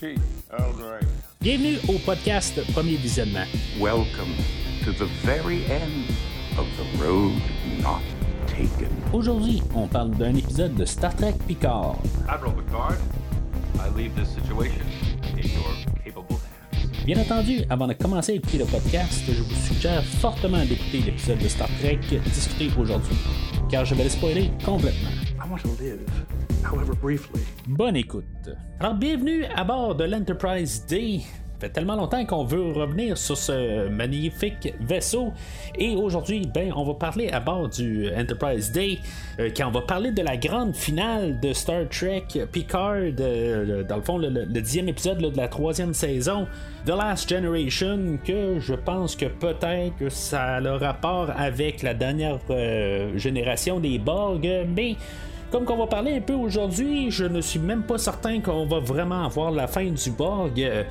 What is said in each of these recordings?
tea. Earl Grey. Bienvenue au podcast Premier Visionnement. Welcome to the very end of the road not taken. Aujourd'hui, on parle d'un épisode de Star Trek Picard. Admiral Picard, I leave this situation in your capable hands. Bien entendu, avant de commencer à écouter le podcast, je vous suggère fortement d'écouter l'épisode de Star Trek discuté aujourd'hui, car je vais le spoiler complètement. I want to live, however briefly. Bonne écoute. Alors, bienvenue à bord de l'Enterprise D. Ça fait tellement longtemps qu'on veut revenir sur ce magnifique vaisseau. Et aujourd'hui, ben, on va parler à bord du Enterprise Day, euh, on va parler de la grande finale de Star Trek Picard, euh, dans le fond, le, le- dixième épisode de la troisième saison, The Last Generation, que je pense que peut-être que ça a le rapport avec la dernière euh, génération des Borg, mais comme qu'on va parler un peu aujourd'hui, je ne suis même pas certain qu'on va vraiment avoir la fin du Borg. euh,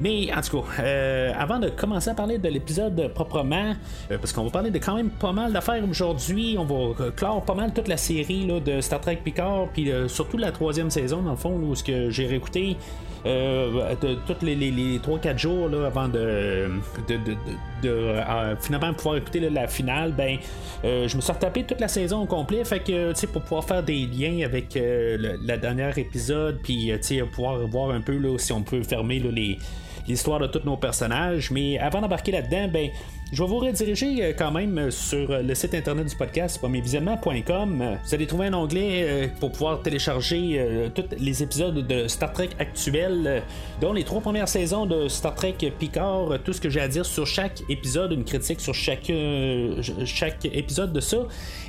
Mais en tout cas, euh, avant de commencer à parler de l'épisode proprement, euh, parce qu'on va parler de quand même pas mal d'affaires aujourd'hui, on va clore pas mal toute la série là, de Star Trek Picard, puis surtout la troisième saison, dans le fond, où ce que j'ai réécouté. Euh, de, tous les, les, les 3-4 jours là, avant de, euh, finalement pouvoir écouter la finale, ben euh, je me suis retapé toute la saison au complet, fait que pour pouvoir faire des liens avec le, la dernière épisode, puis pouvoir voir un peu là, si on peut fermer les l'histoire de tous nos personnages. Mais avant d'embarquer là-dedans, ben, je vais vous rediriger euh, quand même euh, sur euh, le site internet du podcast, premiervisionnement.com. Vous allez trouver un onglet pour pouvoir télécharger tous les épisodes de Star Trek actuels, dont les trois premières saisons de Star Trek Picard, tout ce que j'ai à dire sur chaque épisode, une critique sur chaque, chaque épisode de ça,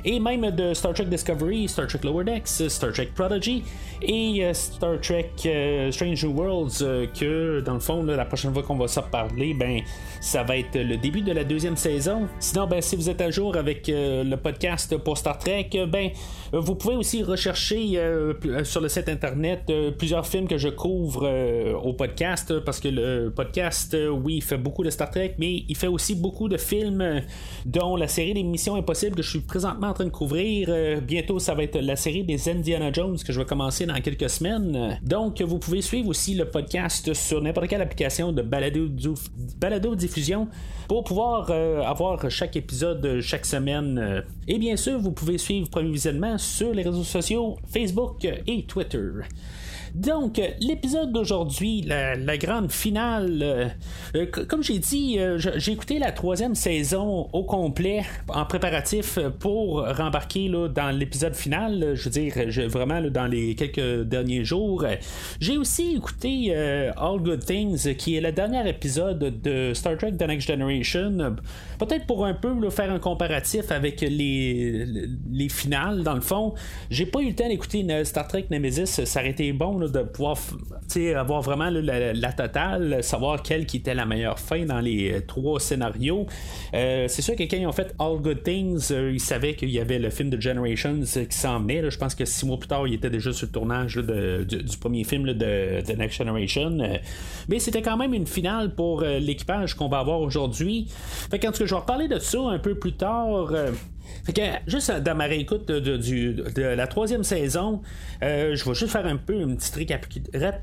et même de Star Trek Discovery, Star Trek Lower Decks, Star Trek Prodigy et Star Trek Strange New Worlds, que dans le fond, la prochaine fois qu'on va s'en parler, ben, ça va être le début de la deuxième saison. Sinon, ben, si vous êtes à jour avec euh, le podcast pour Star Trek, euh, ben, euh, vous pouvez aussi rechercher sur le site internet plusieurs films que je couvre au podcast, parce que le podcast, oui, il fait beaucoup de Star Trek, mais il fait aussi beaucoup de films, dont la série des Missions Impossibles que je suis présentement en train de couvrir. Bientôt, ça va être la série des Indiana Jones que je vais commencer dans quelques semaines. Donc, vous pouvez suivre aussi le podcast sur n'importe quelle application de balado, balado diffusion pour pouvoir euh, avoir chaque épisode euh, chaque semaine. Euh, Et bien sûr, vous pouvez suivre Premier Visionnement sur les réseaux sociaux Facebook et Twitter. Donc, euh, l'épisode d'aujourd'hui, la, grande finale, euh, euh, comme j'ai dit, j'ai écouté la troisième saison au complet en préparatif pour rembarquer là, dans l'épisode final. Je veux dire, vraiment dans les quelques derniers jours. J'ai aussi écouté All Good Things, qui est le dernier épisode de Star Trek The Next Generation. Peut-être pour un peu faire un comparatif avec les, les finales, dans le fond. J'ai pas eu le temps d'écouter Star Trek Nemesis. Ça aurait été bon de pouvoir avoir vraiment la, totale, savoir quelle qui était la meilleure fin dans les euh, trois scénarios. Euh, c'est sûr que quand ils ont fait All Good Things, euh, ils savaient qu'il y avait le film de Generations qui s'en venait. là. Je pense que six mois plus tard, il était déjà sur le tournage du, premier film de The Next Generation. Mais c'était quand même une finale pour l'équipage qu'on va avoir aujourd'hui. Fait qu'en tout cas, je vais reparler de ça un peu plus tard. Euh, fait que juste dans ma réécoute de, de- la troisième saison, euh, je vais juste faire un peu une petite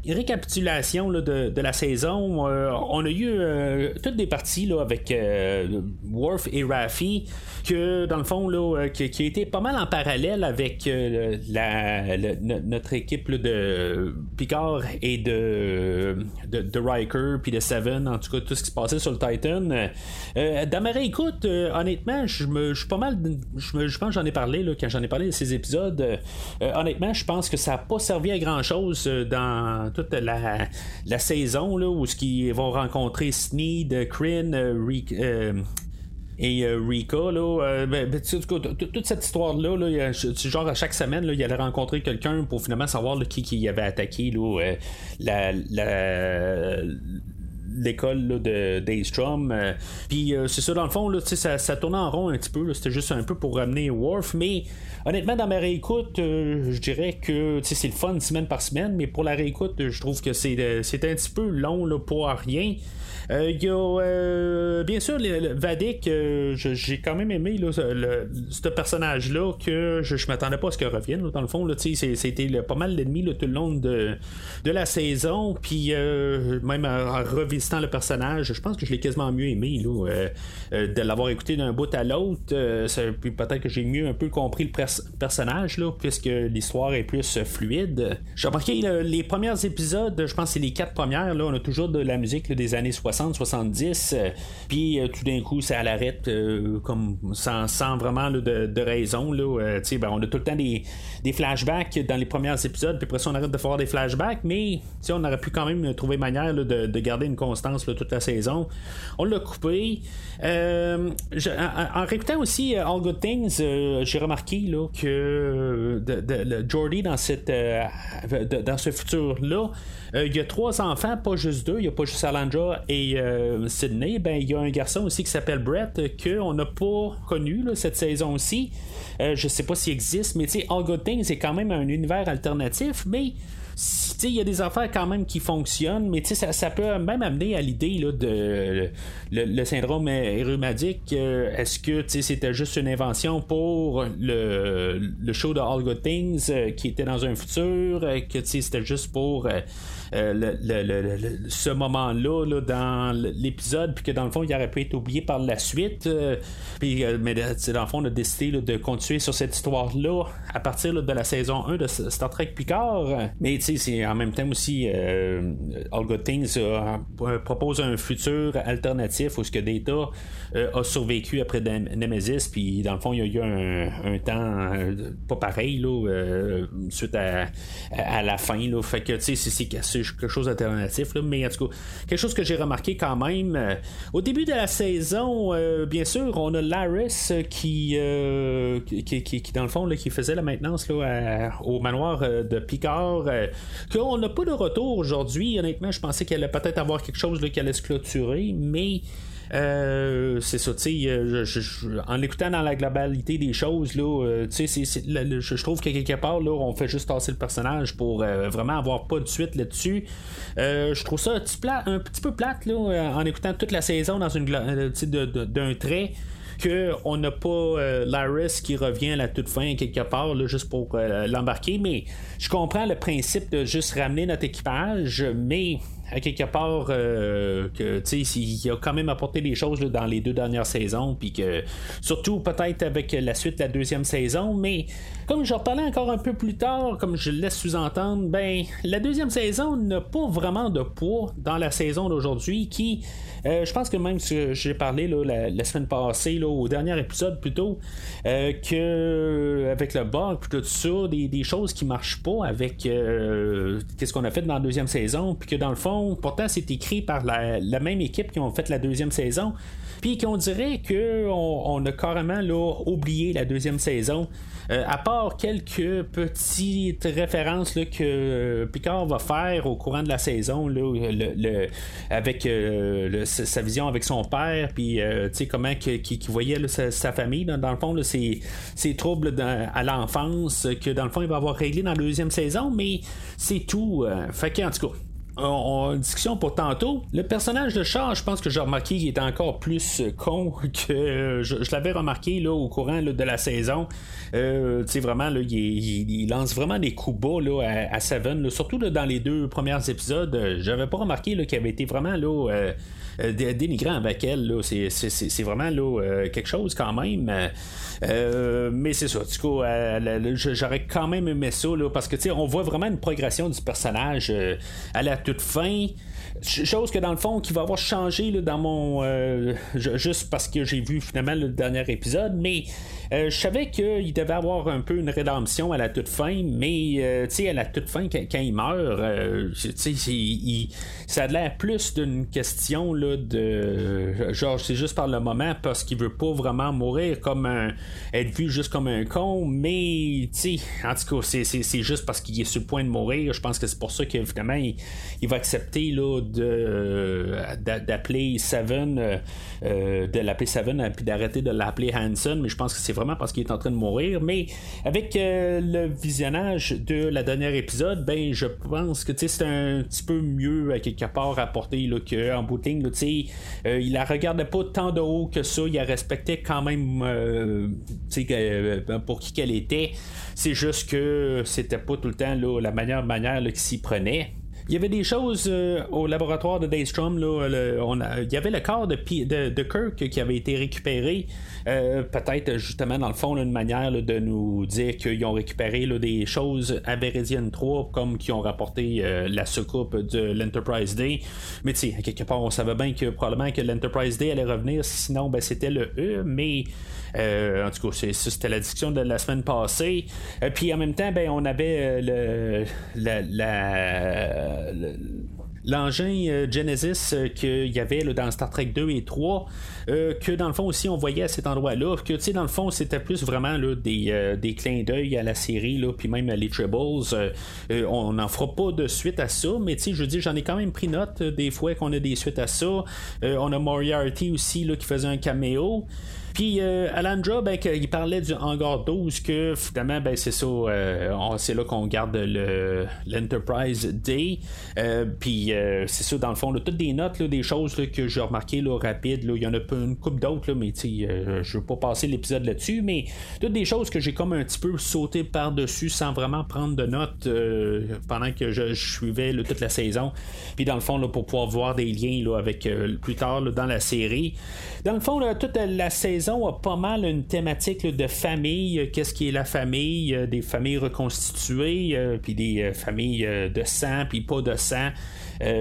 récapitulation là, de, la saison. Euh, on a eu euh, toutes des parties là, avec euh, Worf et Raffi, que dans le fond, là, euh, qui, qui été pas mal en parallèle avec euh, la, notre équipe de Picard et de, de, Riker, puis de Seven, en tout cas tout ce qui se passait sur le Titan. Euh, dans ma réécoute, euh, honnêtement, je me je suis pas mal. Je, je pense que j'en ai parlé quand j'en ai parlé de ces épisodes. Euh, euh, honnêtement, je pense que ça n'a pas servi à grand chose dans toute la, saison où ce qu'ils vont rencontrer Sneed, Kryn, euh, euh, et euh, Rika, euh, toute cette histoire-là, genre à chaque semaine, il allait rencontrer quelqu'un pour finalement savoir qui, qui avait attaqué euh, la, l'école de Daystrom. Puis c'est ça, dans le fond, là, ça, ça tournait en rond un petit peu. C'était juste un peu pour ramener Worf, mais honnêtement, dans ma réécoute, je dirais que c'est le fun semaine par semaine, mais pour la réécoute, je trouve que c'est un petit peu long là, pour rien. Euh, il y a euh, bien sûr le, Vadik, euh, j'ai quand même aimé ce personnage-là que je, je m'attendais pas à ce qu'il revienne. dans le fond, c'était pas mal l'ennemi tout le long de, de la saison. Puis même en, le personnage, je pense que je l'ai quasiment mieux aimé de l'avoir écouté d'un bout à l'autre. puis peut-être que j'ai mieux un peu compris le personnage là, puisque l'histoire est plus fluide. J'ai remarqué les premiers épisodes, je pense que c'est les quatre premières, on a toujours de la musique des années 60 70 euh, puis euh, tout d'un coup, ça l'arrête euh, comme sans, vraiment de, raison. Ben, on a tout le temps des, flashbacks dans les premiers épisodes, puis après ça, on arrête de faire des flashbacks, mais on aurait pu quand même trouver manière de, garder une toute la saison. On l'a coupé. en, réécoutant aussi All Good Things, j'ai remarqué là, que de, Jordy dans, cette, dans ce futur-là, il y a trois enfants, pas juste deux. Il n'y a pas juste Alondra et euh, Sydney, ben il y a un garçon aussi qui s'appelle Brett qu'on n'a pas connu cette saison aussi. Euh, je sais pas s'il existe, mais tu sais, All Good Things c'est quand même un univers alternatif, mais il y a des affaires quand même qui fonctionnent, mais ça, ça peut même amener à l'idée de le, syndrome rhumatique. Euh, est-ce que c'était juste une invention pour le, le show de All Good Things qui était dans un futur, que c'était juste pour euh, ce moment-là dans l'épisode, puis que dans le fond, il aurait pu être oublié par la suite. Euh, puis, euh, mais dans le fond, on a décidé de continuer sur cette histoire-là à partir de la saison 1 de Star Trek Picard. Mais c'est en même temps aussi, All Good Things propose un futur alternatif où ce que Data a survécu après Nemesis, puis dans le fond, il y a eu un, temps pas pareil là, suite à, la fin. Là. Fait que tu sais, c'est quelque chose d'alternatif, mais en tout cas, quelque chose que j'ai remarqué quand même. Euh, au début de la saison, euh, bien sûr, on a Laris qui, euh, qui, dans le fond, qui faisait la maintenance là, au manoir de Picard, qu'on n'a pas de retour aujourd'hui. Honnêtement, je pensais qu'elle allait peut-être avoir quelque chose qui allait se clôturer, mais. Euh, c'est ça, tu sais, euh, en l'écoutant dans la globalité des choses, là, euh, tu sais, je trouve que quelque part, là, on fait juste tasser le personnage pour vraiment avoir pas de suite là-dessus. je trouve ça un petit, peu plate, là, en écoutant toute la saison dans une d'un trait qu'on n'a pas Laris qui revient à la toute fin quelque part là, juste pour l'embarquer mais je comprends le principe de juste ramener notre équipage mais à quelque part euh, que il a quand même apporté des choses dans les deux dernières saisons puis que surtout peut-être avec la suite de la deuxième saison mais comme je reparlais encore un peu plus tard comme je laisse sous-entendre ben la deuxième saison n'a pas vraiment de poids dans la saison d'aujourd'hui qui euh, je pense que même si j'ai parlé la, semaine passée, au dernier épisode plutôt, euh, que avec le bug tout ça, des, choses qui marchent pas avec euh, qu'est-ce qu'on a fait dans la deuxième saison, puis que dans le fond, pourtant c'est écrit par la, même équipe qui ont fait la deuxième saison, puis qu'on dirait qu'on on a carrément là, oublié la deuxième saison. Euh, à part quelques petites références que euh, Picard va faire au courant de la saison, le, avec euh, sa vision avec son père, puis comment qu'il voyait sa, famille, dans, le fond, ses, troubles à l'enfance, que dans le fond, il va avoir réglé dans la deuxième saison, mais c'est tout. fait que, en tout cas, en discussion pour tantôt. Le personnage de Char, je pense que j'ai remarqué qu'il est encore plus euh, con que je, l'avais remarqué là, au courant de la saison. Euh, tu sais, vraiment, là, il, lance vraiment des coups bas là, à, Seven, surtout dans les deux premiers épisodes. J'avais pas remarqué qu'il avait été vraiment là. Euh, euh, dénigrant avec elle. C'est, vraiment là, euh, quelque chose quand même. Euh, mais c'est ça. Du coup, j'aurais quand même aimé ça parce que on voit vraiment une progression du personnage à la toute fin. Chose que dans le fond qui va avoir changé dans mon. juste parce que j'ai vu finalement le dernier épisode, mais je savais qu'il devait avoir un peu une rédemption à la toute fin, mais tu sais, à la toute fin, quand, il meurt, tu sais, ça a l'air plus d'une question là, de. Genre, c'est juste par le moment parce qu'il veut pas vraiment mourir comme un. être vu juste comme un con, mais, tu sais, en tout cas, c'est, juste parce qu'il est sur le point de mourir. Je pense que c'est pour ça que, il, il va accepter là, d'appeler Seven, de l'appeler Seven, puis d'arrêter de l'appeler Hanson, mais je pense que c'est vraiment parce qu'il est en train de mourir. Mais avec le visionnage de la dernière épisode, ben je pense que c'est un petit peu mieux à quelque part rapporté qu'en bout. Il la regardait pas tant de haut que ça, il la respectait quand même pour qui qu'elle était. C'est juste que c'était pas tout le temps la meilleure manière qu'il s'y prenait. Il y avait des choses euh, au laboratoire de Daystrom. Il y avait le corps de, Kirk qui avait été récupéré. Euh, peut-être justement dans le fond une manière de nous dire qu'ils ont récupéré des choses à Veridian 3 comme qui ont rapporté euh, la soucoupe de l'Enterprise Day. Mais tu sais, quelque part on savait bien que probablement que l'Enterprise Day allait revenir, sinon ben, c'était le E, mais euh, en tout cas, c'était la discussion de la semaine passée. Euh, puis en même temps, ben, on avait le, l'engin Genesis qu'il y avait dans Star Trek 2 et 3, que dans le fond aussi on voyait à cet endroit-là, que tu sais, dans le fond c'était plus vraiment des, des clins d'œil à la série, là, puis même à les Tribbles. on n'en fera pas de suite à ça, mais tu sais, je dis, j'en ai quand même pris note des fois qu'on a des suites à ça. on a Moriarty aussi là, qui faisait un caméo. Puis euh, Alandra, ben, il parlait du hangar 12, que finalement, ben, c'est ça, euh, c'est là qu'on garde le, l'Enterprise Day. Euh, puis c'est ça, dans le fond, toutes des notes, des choses que j'ai remarquées là, rapides. Il y en a une couple d'autres, mais je veux pas passer l'épisode là-dessus, mais toutes des choses que j'ai comme un petit peu sauté par-dessus sans vraiment prendre de notes pendant que je, suivais toute la saison. Puis dans le fond, là, pour pouvoir voir des liens là, avec plus tard dans la série. Dans le fond, toute la saison a pas mal une thématique de famille. Qu'est-ce qui est la famille? Euh, des familles reconstituées, euh, puis des euh, familles de sang, puis pas de sang.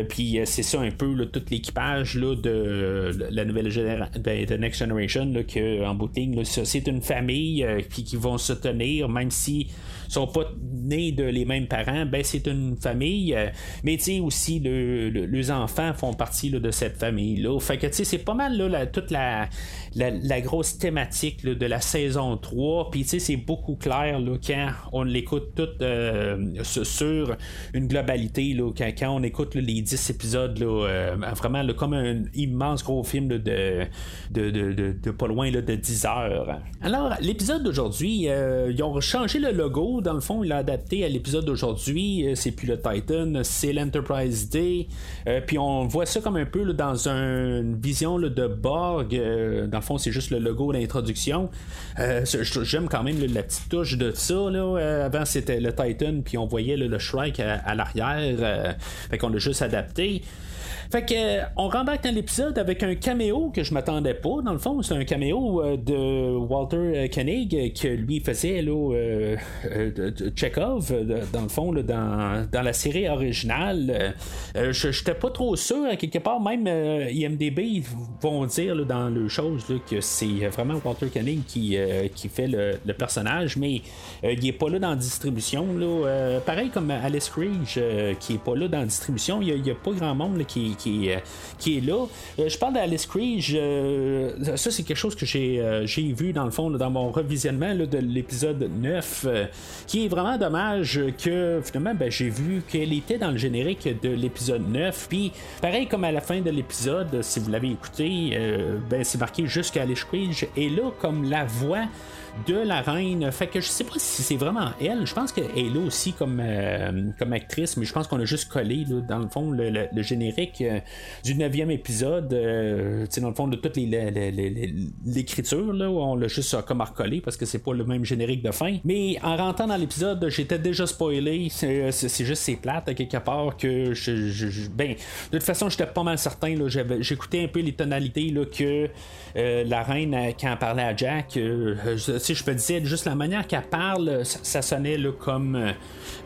Puis c'est ça un peu tout l'équipage de, la nouvelle génération ben, de Next Generation là, que, en bout c'est une famille qui vont se tenir même si sont pas nés de les mêmes parents, ben c'est une famille. Euh, mais tu sais aussi les enfants font partie de cette famille là. Fait que tu sais c'est pas mal là, toute la, la, grosse thématique de la saison 3. Puis tu sais c'est beaucoup clair quand on l'écoute tout euh, sur une globalité là, quand, on écoute les 10 épisodes là, euh, vraiment comme un immense gros film de, de, de, pas loin de 10 heures. Alors l'épisode d'aujourd'hui, ils ont changé le logo dans le fond, il a adapté à l'épisode d'aujourd'hui. Euh, c'est plus le Titan, c'est l'Enterprise Day. Euh, puis on voit ça comme un peu dans une vision de Borg. Euh, dans le fond, c'est juste le logo d'introduction. J'aime quand même la petite touche de ça. avant, c'était le Titan, puis on voyait le Shrike à, à l'arrière. fait qu'on l'a juste adapté. Fait que euh, on rembarque dans l'épisode avec un caméo que je m'attendais pas. Dans le fond, c'est un caméo euh, de Walter euh, Koenig que lui faisait là, Chekhov, dans le fond, dans, dans, la série originale. je n'étais pas trop sûr, quelque part, même IMDB vont dire dans le chose que c'est vraiment Walter Koenig qui, qui fait le, personnage, mais il est pas là dans la distribution. Là. pareil comme Alice Creed qui est pas là dans la distribution, il n'y a, pas grand monde qui qui, euh, qui, est là. Euh, je parle d'Alice Creed, ça c'est quelque chose que j'ai, euh, vu dans le fond dans mon revisionnement de l'épisode 9, qui est vraiment dommage que finalement ben, j'ai vu qu'elle était dans le générique de l'épisode 9. Puis pareil comme à la fin de l'épisode, si vous l'avez écouté, ben, c'est marqué jusqu'à Alice est là comme la voix de la reine. Fait que je sais pas si c'est vraiment elle. Je pense qu'elle est là aussi comme, euh, comme actrice, mais je pense qu'on a juste collé dans le fond le, générique euh, du neuvième épisode. Euh, dans le fond de toute l'écriture, là, on l'a juste comme recollé parce que c'est pas le même générique de fin. Mais en rentrant dans l'épisode, j'étais déjà spoilé. C'est, juste c'est plate à quelque part que je, ben de toute façon j'étais pas mal certain. Là, j'écoutais un peu les tonalités là, que la reine quand elle parlait à Jack si je peux dire juste la manière qu'elle parle, ça, sonnait comme euh,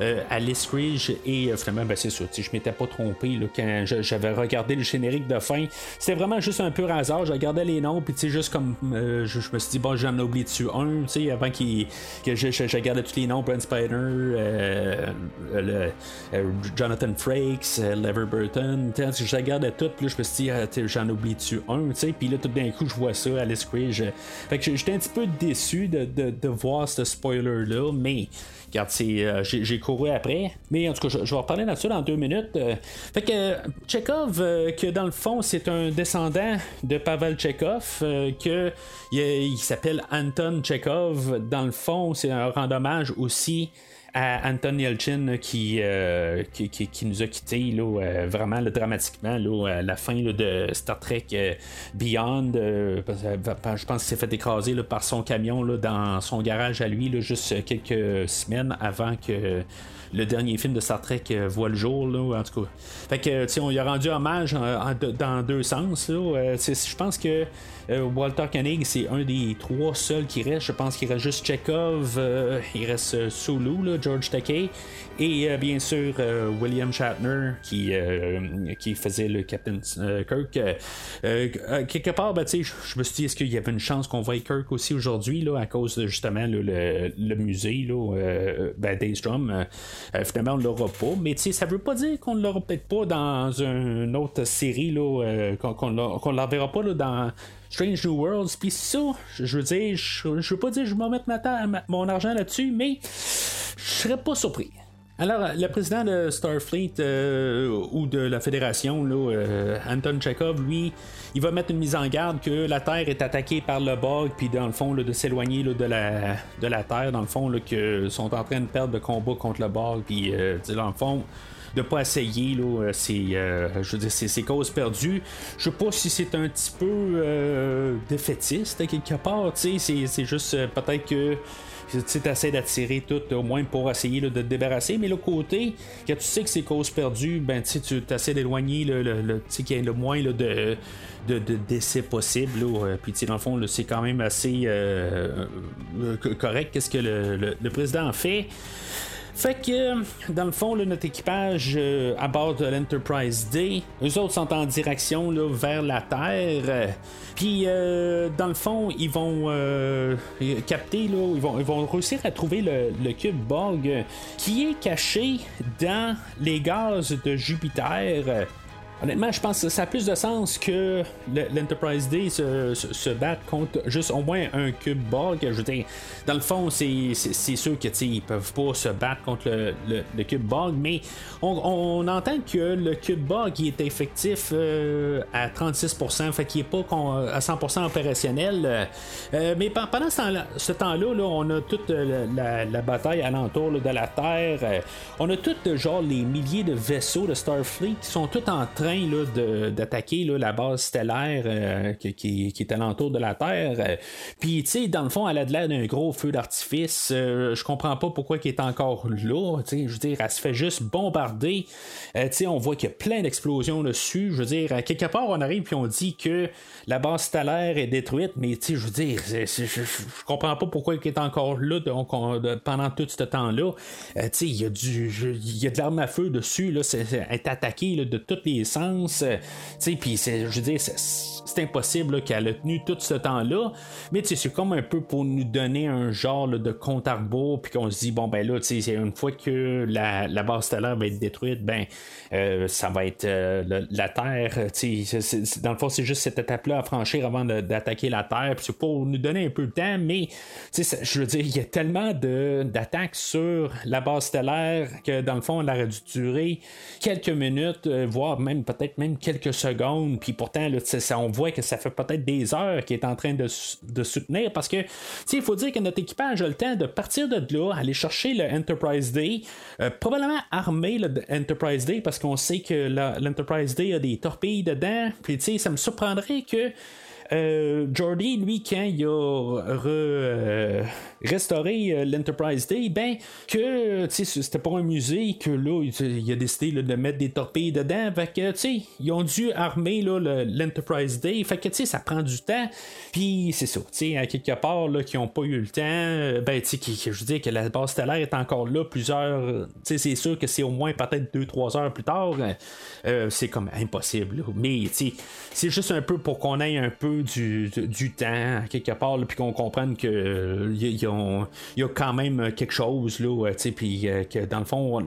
euh, Alice Creed et euh, finalement, ben, c'est ça. Je m'étais pas trompé quand j'avais regardé le générique de fin. C'était vraiment juste un peu hasard. Je regardais les noms, puis juste comme je, me suis dit, bon, j'en ai oublié dessus un, avant que je, je, regardais tous les noms, Brent Spider, Jonathan Frakes, Lever Burton. Je regardais tout, puis je me suis dit, ah, j'en ai oublié dessus un, puis là, tout d'un coup, je vois ça, Alice Creed. Fait que j'étais un petit peu déçu de, voir ce spoiler-là, mais regarde, j'ai couru après. Mais en tout cas, je, vais reparler là-dessus dans deux minutes. fait que Chekhov, que dans le fond, c'est un descendant de Pavel Chekhov, que il, s'appelle Anton Chekhov. Dans le fond, c'est un rend hommage aussi à Anton Yelchin qui, euh, qui, qui, nous a quittés là, euh, vraiment dramatiquement là, à la fin de Star Trek euh, Beyond. je pense qu'il s'est fait écraser par son camion dans son garage à lui juste quelques semaines avant que le dernier film de Star Trek voit le jour, là, en tout cas. Fait que, on lui a rendu hommage dans deux sens. Je pense que Walter Koenig, c'est un des trois seuls qui reste. Je pense qu'il reste juste Chekhov, euh, il reste euh, Sulu, George Takei, et bien sûr William Shatner qui, qui faisait le Captain Kirk. quelque part, ben, je me suis dit, est-ce qu'il y avait une chance qu'on voie Kirk aussi aujourd'hui à cause de justement le, musée, là, ben, Daystrom. finalement, on ne l'aura pas, mais ça veut pas dire qu'on ne l'aura peut-être pas dans une autre série, qu'on ne la verra pas dans Strange New Worlds. Puis ça, je veux dire, je, veux pas dire que je vais mettre ma mon argent là-dessus, mais je serais pas surpris. Alors, le président de Starfleet euh, ou de la Fédération, là, euh, Anton Chekhov, lui, il va mettre une mise en garde que la Terre est attaquée par le bug, puis dans le fond, de s'éloigner de la, de la Terre, dans le fond, qu'ils sont en train de perdre le combat contre le bug, puis euh, dans le fond, de pas essayer là, euh, c'est, euh, je veux dire, c'est, causes perdues. Je sais pas si c'est un petit peu euh, défaitiste quelque part, c'est, c'est juste peut-être que tu essaies d'attirer tout au moins pour essayer de te débarrasser, mais le côté, quand tu sais que c'est cause perdue, ben tu essaies d'éloigner le, le, qu'il y ait le moins de, de, de, décès possible. puis dans le fond, c'est quand même assez correct qu'est-ce que le, le, président fait. Fait que, dans le fond, notre équipage euh, à bord de l'Enterprise D, eux autres sont en direction là, vers la Terre. Puis, euh, dans le fond, ils vont euh, capter, là, ils, vont, réussir à trouver le, le, cube Borg qui est caché dans les gaz de Jupiter. Honnêtement, je pense que ça a plus de sens que l'Enterprise D se, se, batte contre juste au moins un cube Borg. Je dire, dans le fond, c'est sûr que ils peuvent pas se battre contre le, le, cube Borg, mais on, entend que le cube Borg est effectif euh, à 36%, fait qu'il est pas à 100% opérationnel. Euh, mais pendant ce temps-là, là, on a toute la, la, bataille alentour de la Terre. on a tout genre les milliers de vaisseaux de Starfleet qui sont tous en train d'attaquer la base stellaire euh, qui, est alentour de la Terre. Euh, puis, tu sais, dans le fond, elle a de l'air d'un gros feu d'artifice. Euh, je comprends pas pourquoi elle est encore là. Je veux dire, elle se fait juste bombarder. tu sais, on voit qu'il y a plein d'explosions dessus. Je veux dire, à quelque part, on arrive puis on dit que la base stellaire est détruite, mais tu sais, je veux dire, je comprends pas pourquoi elle est encore là pendant tout ce temps-là. tu sais, il y a il y a de l'arme à feu dessus. Là, c'est, est attaqué de tous les sens euh, puis je veux dire, c'est impossible qu'elle a tenu tout ce temps-là. Mais c'est comme un peu pour nous donner un genre de compte à rebours, puis qu'on se dit, bon, ben là, une fois que la, base stellaire va être détruite, ben, euh, ça va être euh, la Terre. dans le fond, c'est juste cette étape-là à franchir avant d'attaquer la Terre. C'est pour nous donner un peu de temps, mais je veux dire, il y a tellement d'attaques sur la base stellaire que dans le fond, elle aurait dû durer quelques minutes, voire même peut-être même quelques secondes, puis pourtant, là, on voit que ça fait peut-être des heures qu'il est en train de, soutenir, parce que, il faut dire que notre équipage a le temps de partir de là, aller chercher le Enterprise D, euh, probablement armer le Enterprise D, parce qu'on sait que l'Enterprise D a des torpilles dedans, puis, tu sais, ça me surprendrait que euh, Jordy, lui, quand il a euh, restauré euh, l'Enterprise Day, ben, que c'était pas un musée, que là, il, a décidé de mettre des torpilles dedans. Fait que, tu ils ont dû armer l'Enterprise Day. Fait que, tu ça prend du temps. Puis, c'est ça, tu à quelque part, là, n'ont pas eu le temps, ben, tu sais, je veux dire que la base stellaire est encore là plusieurs. Tu sais, c'est sûr que c'est au moins peut-être 2-3 heures plus tard. c'est comme impossible. Mais, tu sais, c'est juste un peu pour qu'on ait un peu du, temps, quelque part, puis qu'on comprenne que il euh, y, a quand même quelque chose, là, puis euh, que dans le fond,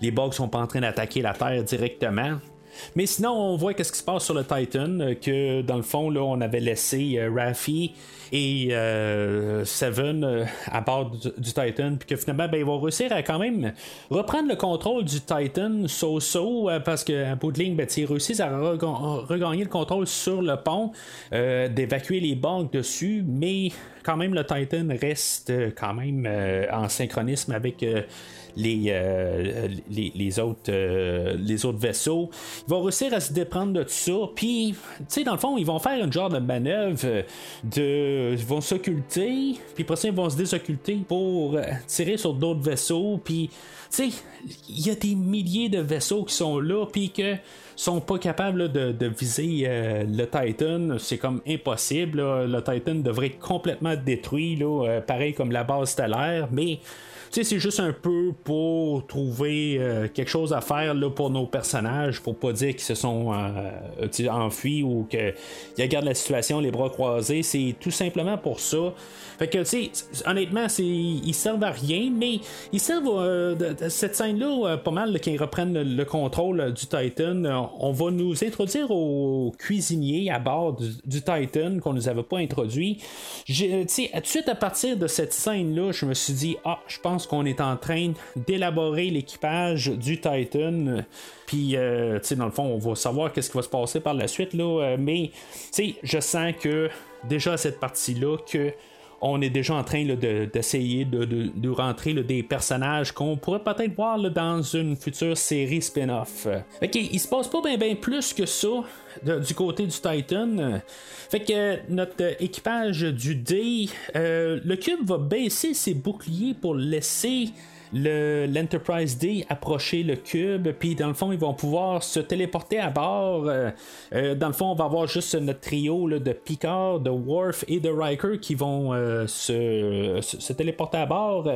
les bugs sont pas en train d'attaquer la Terre directement. Mais sinon, on voit qu'est-ce qui se passe sur le Titan, que dans le fond, là, on avait laissé Raffi et Seven à bord du, Titan, puis que finalement, ben, ils vont réussir à quand même reprendre le contrôle du Titan so-so, parce qu'à bout de ligne, ben, ils réussissent à regagner le contrôle sur le pont, d'évacuer les banques dessus, mais quand même le Titan reste quand même en synchronisme avec les, euh, les, autres, euh, les autres vaisseaux. Ils vont réussir à se déprendre de tout ça. Puis, tu sais, dans le fond, ils vont faire une genre de manœuvre de. Ils vont s'occulter, puis après ça, ils vont se désocculter pour tirer sur d'autres vaisseaux. Puis, tu sais, il y a des milliers de vaisseaux qui sont là, puis que sont pas capables de, viser euh, le Titan, c'est comme impossible. Le Titan devrait être complètement détruit, là, pareil comme la base stellaire, mais sais, c'est juste un peu pour trouver euh, quelque chose à faire là, pour nos personnages, pour pas dire qu'ils se sont euh, enfuis ou qu'ils regardent la situation les bras croisés. C'est tout simplement pour ça. Fait que, tu sais, honnêtement, ils servent à rien, mais ils servent euh, cette scène-là pas mal qu'ils reprennent le, contrôle du Titan. on va nous introduire au cuisinier à bord du, Titan qu'on nous avait pas introduit. Tu sais, tout de suite à partir de cette scène-là, je me suis dit, ah, je pense qu'on est en train d'élaborer l'équipage du Titan. Puis, euh, tu sais, dans le fond, on va savoir qu'est-ce qui va se passer par la suite, là. Euh, mais, tu sais, je sens que déjà cette partie-là, que on est déjà en train d'essayer de, rentrer des personnages qu'on pourrait peut-être voir dans une future série spin-off. Ok, il se passe pas bien plus que ça du côté du Titan. Fait que notre équipage du D, euh, le cube va baisser ses boucliers pour laisser l'Enterprise D approcher le cube, puis dans le fond, ils vont pouvoir se téléporter à bord. Euh, euh, dans le fond, on va avoir juste notre trio de Picard, de Worf et de Riker qui vont euh, se, téléporter à bord.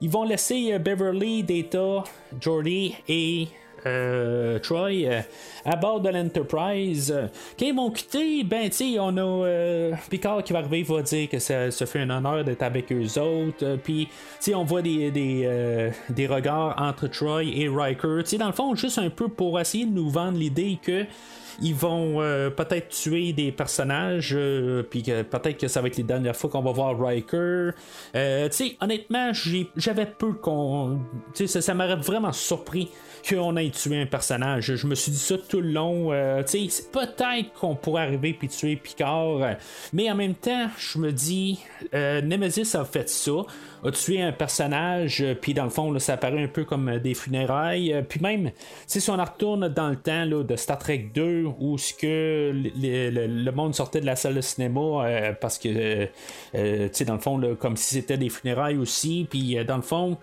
ils vont laisser Beverly, Data, Jordy et euh, Troy euh, à bord de l'Enterprise. Quand ils vont quitter, ben, tu on a euh, Picard qui va arriver, va dire que ça, se fait un honneur d'être avec eux autres. Puis, tu on voit des, des, regards entre Troy et Riker. Tu dans le fond, juste un peu pour essayer de nous vendre l'idée que ils vont peut-être tuer des personnages, puis peut-être que ça va être les dernières fois qu'on va voir Riker. tu sais, honnêtement, j'avais peu qu'on. Tu sais, ça, ça m'aurait vraiment surpris qu'on ait tué un personnage. Je me suis dit ça tout le long. Euh, peut-être qu'on pourrait arriver puis tuer Picard, mais en même temps, je me dis, euh, Nemesis a fait ça, a tué un personnage, puis dans le fond, ça apparaît un peu comme des funérailles. puis même, si on retourne dans le temps de Star Trek 2, où ce que le, monde sortait de la salle de cinéma euh, parce que, dans le fond, comme si c'était des funérailles aussi, puis dans le fond,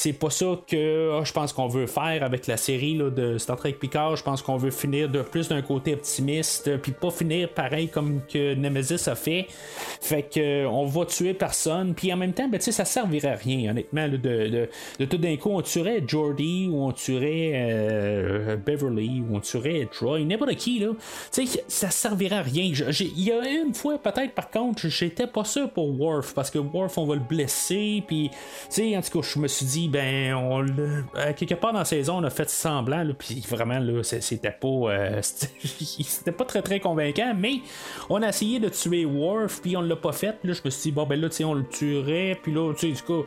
c'est pas ça que ah, je pense qu'on veut faire avec la série de Star Trek Picard. Je pense qu'on veut finir de plus d'un côté optimiste, puis pas finir pareil comme que Nemesis a fait. Fait que euh, va tuer personne, puis en même temps, ben, ça servirait à rien, honnêtement, de, de, tout d'un coup on tuerait Jordy ou on tuerait euh, Beverly ou on tuerait Troy, n'importe qui là. ça servirait à rien. Il y a une fois peut-être par contre, j'étais pas sûr pour Worf parce que Worf on va le blesser, puis en tout cas je me suis dit ben, on quelque part dans la saison, on a fait semblant, puis vraiment, là, c'était pas, euh, c'était pas très très convaincant, mais on a essayé de tuer Worf, puis on l'a pas fait. Là, je me suis dit, bon, ben là, on le tuerait, puis là, tu sais, du coup,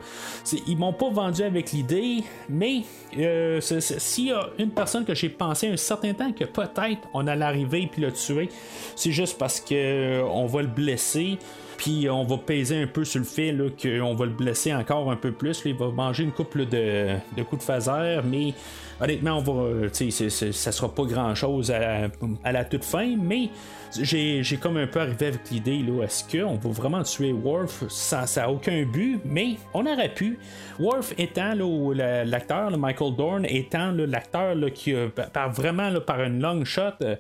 ils m'ont pas vendu avec l'idée, mais euh, s'il y a une personne que j'ai pensé un certain temps que peut-être on allait arriver puis le tuer, c'est juste parce que euh, on va le blesser puis on va peser un peu sur le fait qu'on va le blesser encore un peu plus. il va manger une couple de, coups de phaser, mais honnêtement, on va, ça sera pas grand chose à, à, la toute fin, mais j'ai, comme un peu arrivé avec l'idée, là, est-ce qu'on va vraiment tuer Worf? Ça n'a aucun but, mais on aurait pu. Worf étant l'acteur, Michael Dorn, étant l'acteur qui, par vraiment par une long shot, euh,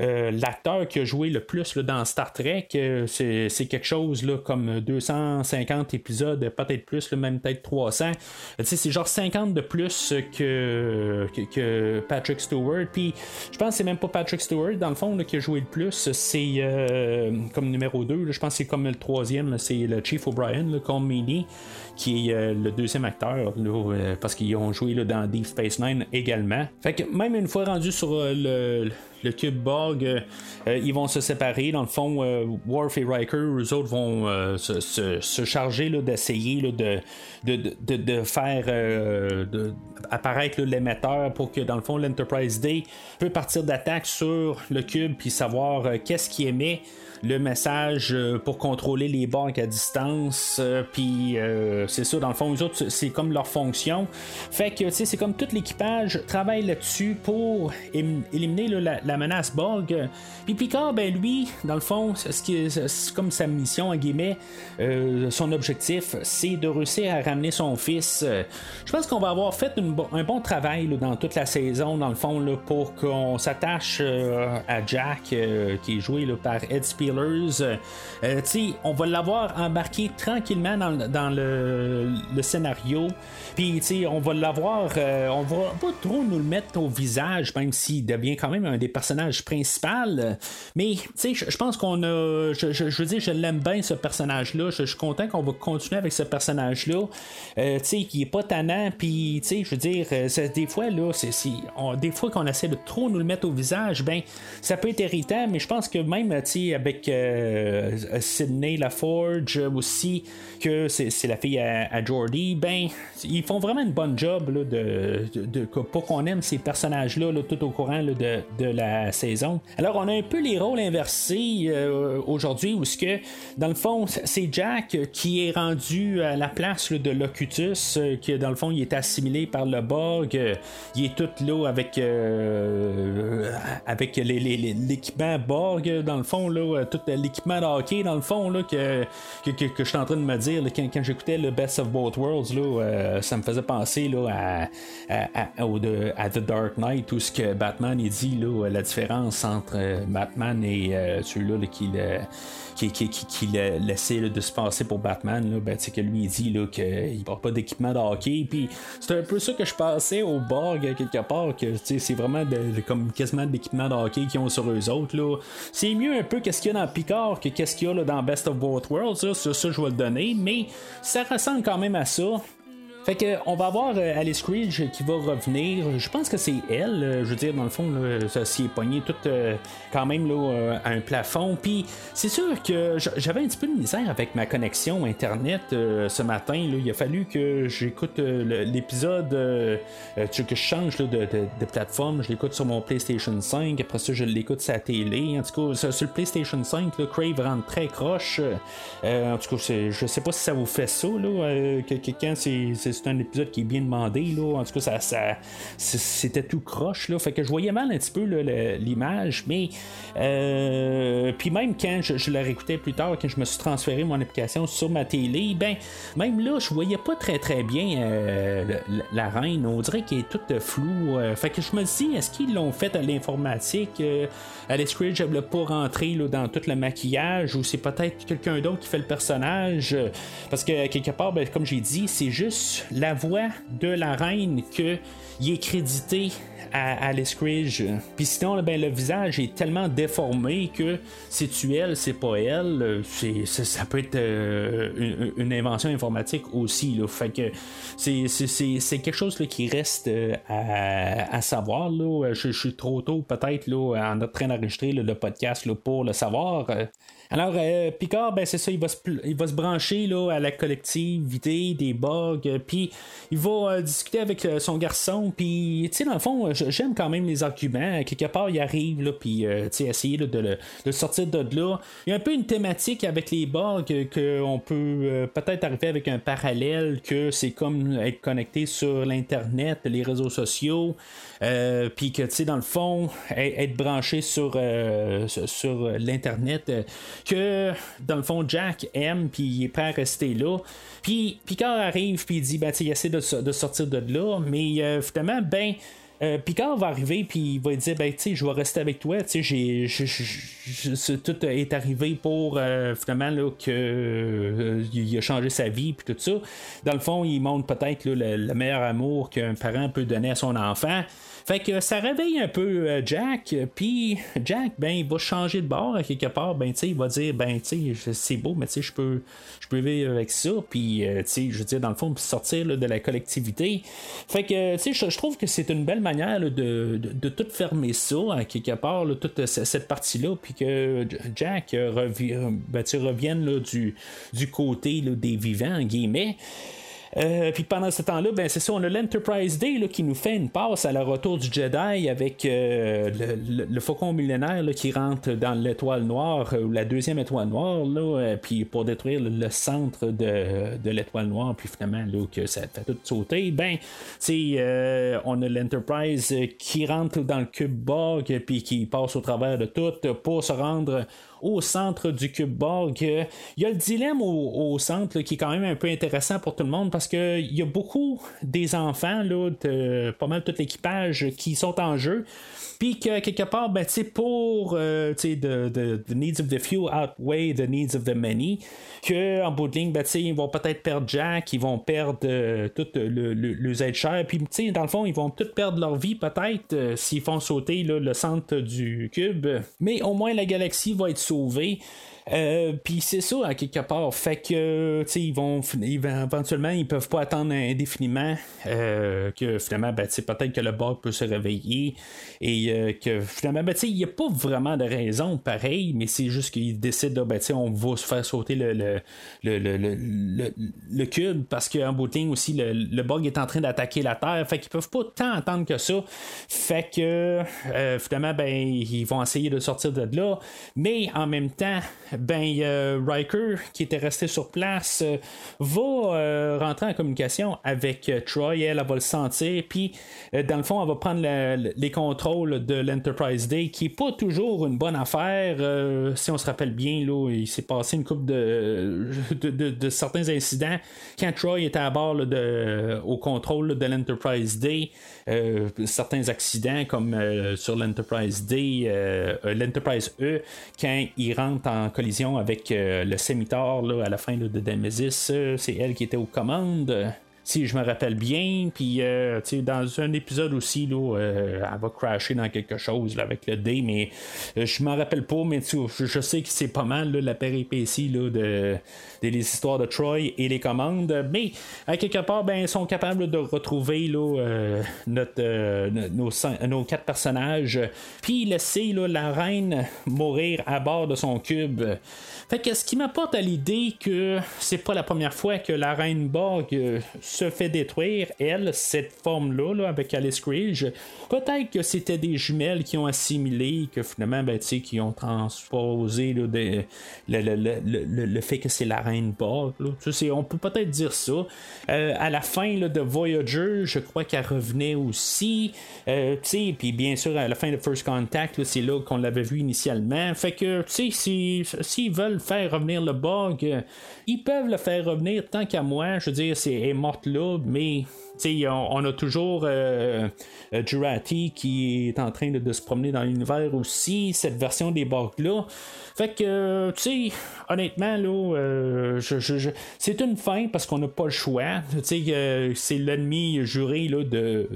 euh, l'acteur qui a joué le plus dans Star Trek, euh, c'est, quelque chose là, comme 250 épisodes, peut-être plus, même peut-être 300. c'est genre 50 de plus que que, que, Patrick Stewart. Puis je pense que c'est même pas Patrick Stewart, dans le fond, là, qui a joué le plus. C'est euh, comme numéro 2. Je pense que c'est comme le troisième, c'est le Chief O'Brien, le Colm Meaney qui est euh, le deuxième acteur, là, parce qu'ils ont joué là, dans Deep Space Nine également. Fait que même une fois rendu sur le, le cube Borg, euh, ils vont se séparer. Dans le fond, euh, Worf et Riker, eux autres vont euh, se, se, charger d'essayer de, de, de, de, faire apparaître l'émetteur pour que, dans le fond, l'Enterprise D peut partir d'attaque sur le cube puis savoir qu'est-ce qui émet le message euh, pour contrôler les banques à distance. Euh, puis euh, c'est ça, dans le fond, les autres, c'est comme leur fonction. Fait que, tu sais, c'est comme tout l'équipage travaille là-dessus pour éliminer la, menace Borg. Puis Picard, ben lui, dans le fond, c'est comme sa mission, en guillemets, son objectif, c'est de réussir à ramener son fils. Je pense qu'on va avoir fait un bon travail dans toute la saison, dans le fond, là, pour qu'on s'attache à Jack, qui est joué par Ed Speed euh, euh, on va l'avoir embarqué tranquillement dans, le, scénario. Puis, on va l'avoir. Euh, on va pas trop nous le mettre au visage, même s'il devient quand même un des personnages principaux. Mais, je pense qu'on a. Je, veux dire, je l'aime bien, ce personnage-là. Je suis content qu'on va continuer avec ce personnage-là. qui est pas tannant. Puis, je veux dire, des fois, là, c'est, des fois qu'on essaie de trop nous le mettre au visage, ben, ça peut être irritant, mais je pense que même, sais, avec euh, Sydney LaForge aussi, que c'est la fille à, Jordy, ben, ils font vraiment une bonne job là, de, pour qu'on aime ces personnages-là tout au courant de, de, la saison. Alors, on a un peu les rôles inversés euh, aujourd'hui, où ce que, dans le fond, c'est Jack qui est rendu à la place de Locutus, euh, qui, dans le fond, il est assimilé par le Borg. il est tout là avec, avec l'équipement Borg, dans le fond, là, tout l'équipement de hockey, dans le fond, là, que, que, que, je suis en train de me dire quand, j'écoutais le Best of Both Worlds, là, euh, ça me faisait penser là, à, à, à, The Dark Knight, tout ce que Batman dit, là, la différence entre euh, Batman et euh, celui-là qui le qui, qui, qui, de se passer pour Batman, là, ben, que lui il dit qu'il porte pas d'équipement de hockey. Puis c'est un peu ça que je pensais au Borg quelque part, que c'est vraiment comme quasiment d'équipement de hockey qu'ils ont sur eux autres. Là. C'est mieux un peu qu'est-ce qu'il y a dans Picard que qu'est-ce qu'il y a dans Best of Both Worlds. Ça, ça, je vais le donner, mais ça ressemble quand même à ça. Fait que on va avoir euh, Alice Creed qui va revenir. Je pense que c'est elle. Euh, je veux dire, dans le fond, ça s'y est pogné tout euh, quand même là, à un plafond. Puis c'est sûr que j'avais un petit peu de misère avec ma connexion internet ce matin. Il a fallu que j'écoute l'épisode que je change de, plateforme. Je l'écoute sur mon PlayStation 5. Après ça, je l'écoute sur la télé. En tout cas, sur le PlayStation 5, là, Crave rentre très croche. en tout cas, je sais pas si ça vous fait ça là, que, quelqu'un c'est c'est un épisode qui est bien demandé. Là. En tout cas, ça, ça c'était tout croche. Là. Fait que je voyais mal un petit peu l'image. Mais euh, puis même quand je, la réécoutais plus tard, quand je me suis transféré mon application sur ma télé, ben même là, je voyais pas très très bien euh, la, reine. On dirait qu'elle est toute floue. Euh. fait que je me dis, est-ce qu'ils l'ont fait à l'informatique? Alice Cridge ne pas rentrer là, dans tout le maquillage ou c'est peut-être quelqu'un d'autre qui fait le personnage? Parce que quelque part, ben, comme j'ai dit, c'est juste la voix de la reine que il est crédité à Alice Cridge. Puis sinon, ben, le visage est tellement déformé que c'est-tu elle, c'est pas elle. C'est, ça peut être euh, une, invention informatique aussi. Fait que c'est, quelque chose qui reste euh, à, savoir. Là. Je, suis trop tôt peut-être en train d'enregistrer le podcast pour le savoir. Alors, euh, Picard, ben, c'est ça, il va, se, il va se brancher là, à la collectivité des bugs, puis il va discuter avec son garçon, puis, tu sais, dans le fond, j'aime quand même les arguments. Quelque part, il arrive, là, euh, tu sais, essayer de, le, sortir de là. Il y a un peu une thématique avec les bugs qu'on peut euh, peut-être arriver avec un parallèle que c'est comme être connecté sur l'Internet, les réseaux sociaux. Euh, puis que, tu sais, dans le fond, être branché sur, sur l'Internet, que, dans le fond, Jack aime, puis il est prêt à rester là. Puis Picard arrive, puis il dit, ben, il essaie de, sortir de là, mais finalement, ben, Euh, Picard va arriver puis il va dire ben tu je vais rester avec toi tu sais tout est arrivé pour euh, finalement là, que euh, il a changé sa vie puis tout ça dans le fond il montre peut-être le, meilleur amour qu'un parent peut donner à son enfant fait que ça réveille un peu euh, Jack, puis Jack, ben, il va changer de bord à quelque part, ben, tu sais, il va dire, ben, tu sais, c'est beau, mais tu sais, je peux, je peux vivre avec ça, puis, euh, tu sais, je veux dire, dans le fond, sortir de la collectivité. Fait que, tu sais, je, trouve que c'est une belle manière de, de, tout fermer ça, à quelque part, toute cette partie-là, puis que Jack revienne, ben, revienne du, du côté des vivants, en guillemets. Euh, puis pendant ce temps-là, ben, c'est ça, on a l'Enterprise Day qui nous fait une passe à la retour du Jedi avec euh, le, faucon millénaire qui rentre dans l'étoile noire, ou la deuxième étoile noire, là, puis pour détruire le, centre de, de l'étoile noire, puis finalement, là, que ça fait tout sauter, ben, euh, on a l'Enterprise qui rentre dans le cube Borg, puis qui passe au travers de tout pour se rendre au centre du cube Borg. Il y a le dilemme au, centre qui est quand même un peu intéressant pour tout le monde parce qu'il y a beaucoup des enfants, là, de pas mal tout l'équipage qui sont en jeu. Puis que quelque part, ben, pour euh, the, the, needs of the few outweigh the needs of the many, que en bout de ligne, ben, ils vont peut-être perdre Jack, ils vont perdre euh, tout le, le, le cher, puis dans le fond, ils vont tous perdre leur vie peut-être euh, s'ils font sauter le centre du cube. Mais au moins la galaxie va être sauvée. Euh, puis c'est ça, à quelque part. Fait que, tu sais, ils vont, éventuellement, ils peuvent pas attendre indéfiniment euh, que finalement, ben, peut-être que le bug peut se réveiller et euh, que finalement, ben, il n'y a pas vraiment de raison pareil, mais c'est juste qu'ils décident, ben, on va se faire sauter le, le, le, le, cube parce qu'en ligne aussi, le, bug est en train d'attaquer la Terre. Fait qu'ils peuvent pas tant attendre que ça. Fait que finalement, ben, ils vont essayer de sortir de là. Mais en même temps, ben Riker, qui était resté sur place, euh, va euh, rentrer en communication avec euh, Troy. Elle, va le sentir. Puis, dans le fond, elle va prendre les contrôles de l'Enterprise Day, qui n'est pas toujours une bonne affaire. si on se rappelle bien, là, il s'est passé une couple de, de, certains incidents quand Troy était à bord de, au contrôle de l'Enterprise Day. certains accidents, comme sur l'Enterprise D, l'Enterprise E, quand il rentre en avec euh, le Scimitar à la fin de Nemesis. Euh, c'est elle qui était aux commandes si je me rappelle bien. Puis, euh, dans un épisode aussi, là, euh, elle va crasher dans quelque chose avec le D, mais euh, je m'en rappelle pas, mais je, sais que c'est pas mal la péripétie là, de, des histoires de Troy et les commandes. Mais, à quelque part, ben, ils sont capables de retrouver là, notre, nos, nos, quatre personnages, puis laisser la reine mourir à bord de son cube. Fait que ce qui m'apporte à l'idée que c'est pas la première fois que la reine Borg se fait détruire, elle, cette forme-là, avec Alice Creed. Peut-être que c'était des jumelles qui ont assimilé, que finalement, ben, qui ont transposé le, le, fait que c'est la reine Borg. on peut peut-être dire ça. Euh, à la fin de Voyager, je crois qu'elle revenait aussi. Euh, puis bien sûr, à la fin de First Contact, c'est là qu'on l'avait vu initialement. Fait que, tu sais, s'ils veulent faire revenir le Borg, ils peuvent le faire revenir tant qu'à moi. Je veux dire, c'est morte là, mais on, a toujours euh, euh, Jurati qui est en train de, se promener dans l'univers aussi, cette version des Borg-là. Fait que, tu sais, honnêtement, là, euh, c'est une fin parce qu'on n'a pas le choix. Sais, c'est l'ennemi juré là, de,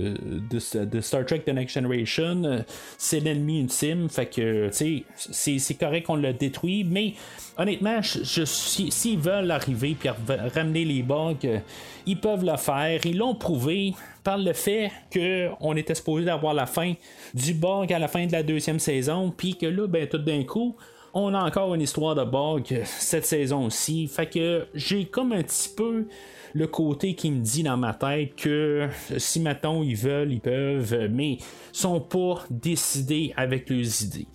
de, Star Trek The Next Generation. C'est l'ennemi ultime. Fait que, tu sais, c'est correct qu'on le détruit, mais honnêtement, s'ils veulent arriver puis ramener les bugs, ils peuvent le faire. Ils l'ont prouvé par le fait qu'on était supposé avoir la fin du bug à la fin de la deuxième saison, puis que là, ben, tout d'un coup, on a encore une histoire de bug cette saison aussi. Fait que j'ai comme un petit peu le côté qui me dit dans ma tête que si maintenant ils veulent, ils peuvent, mais sont pas décidés avec leurs idées.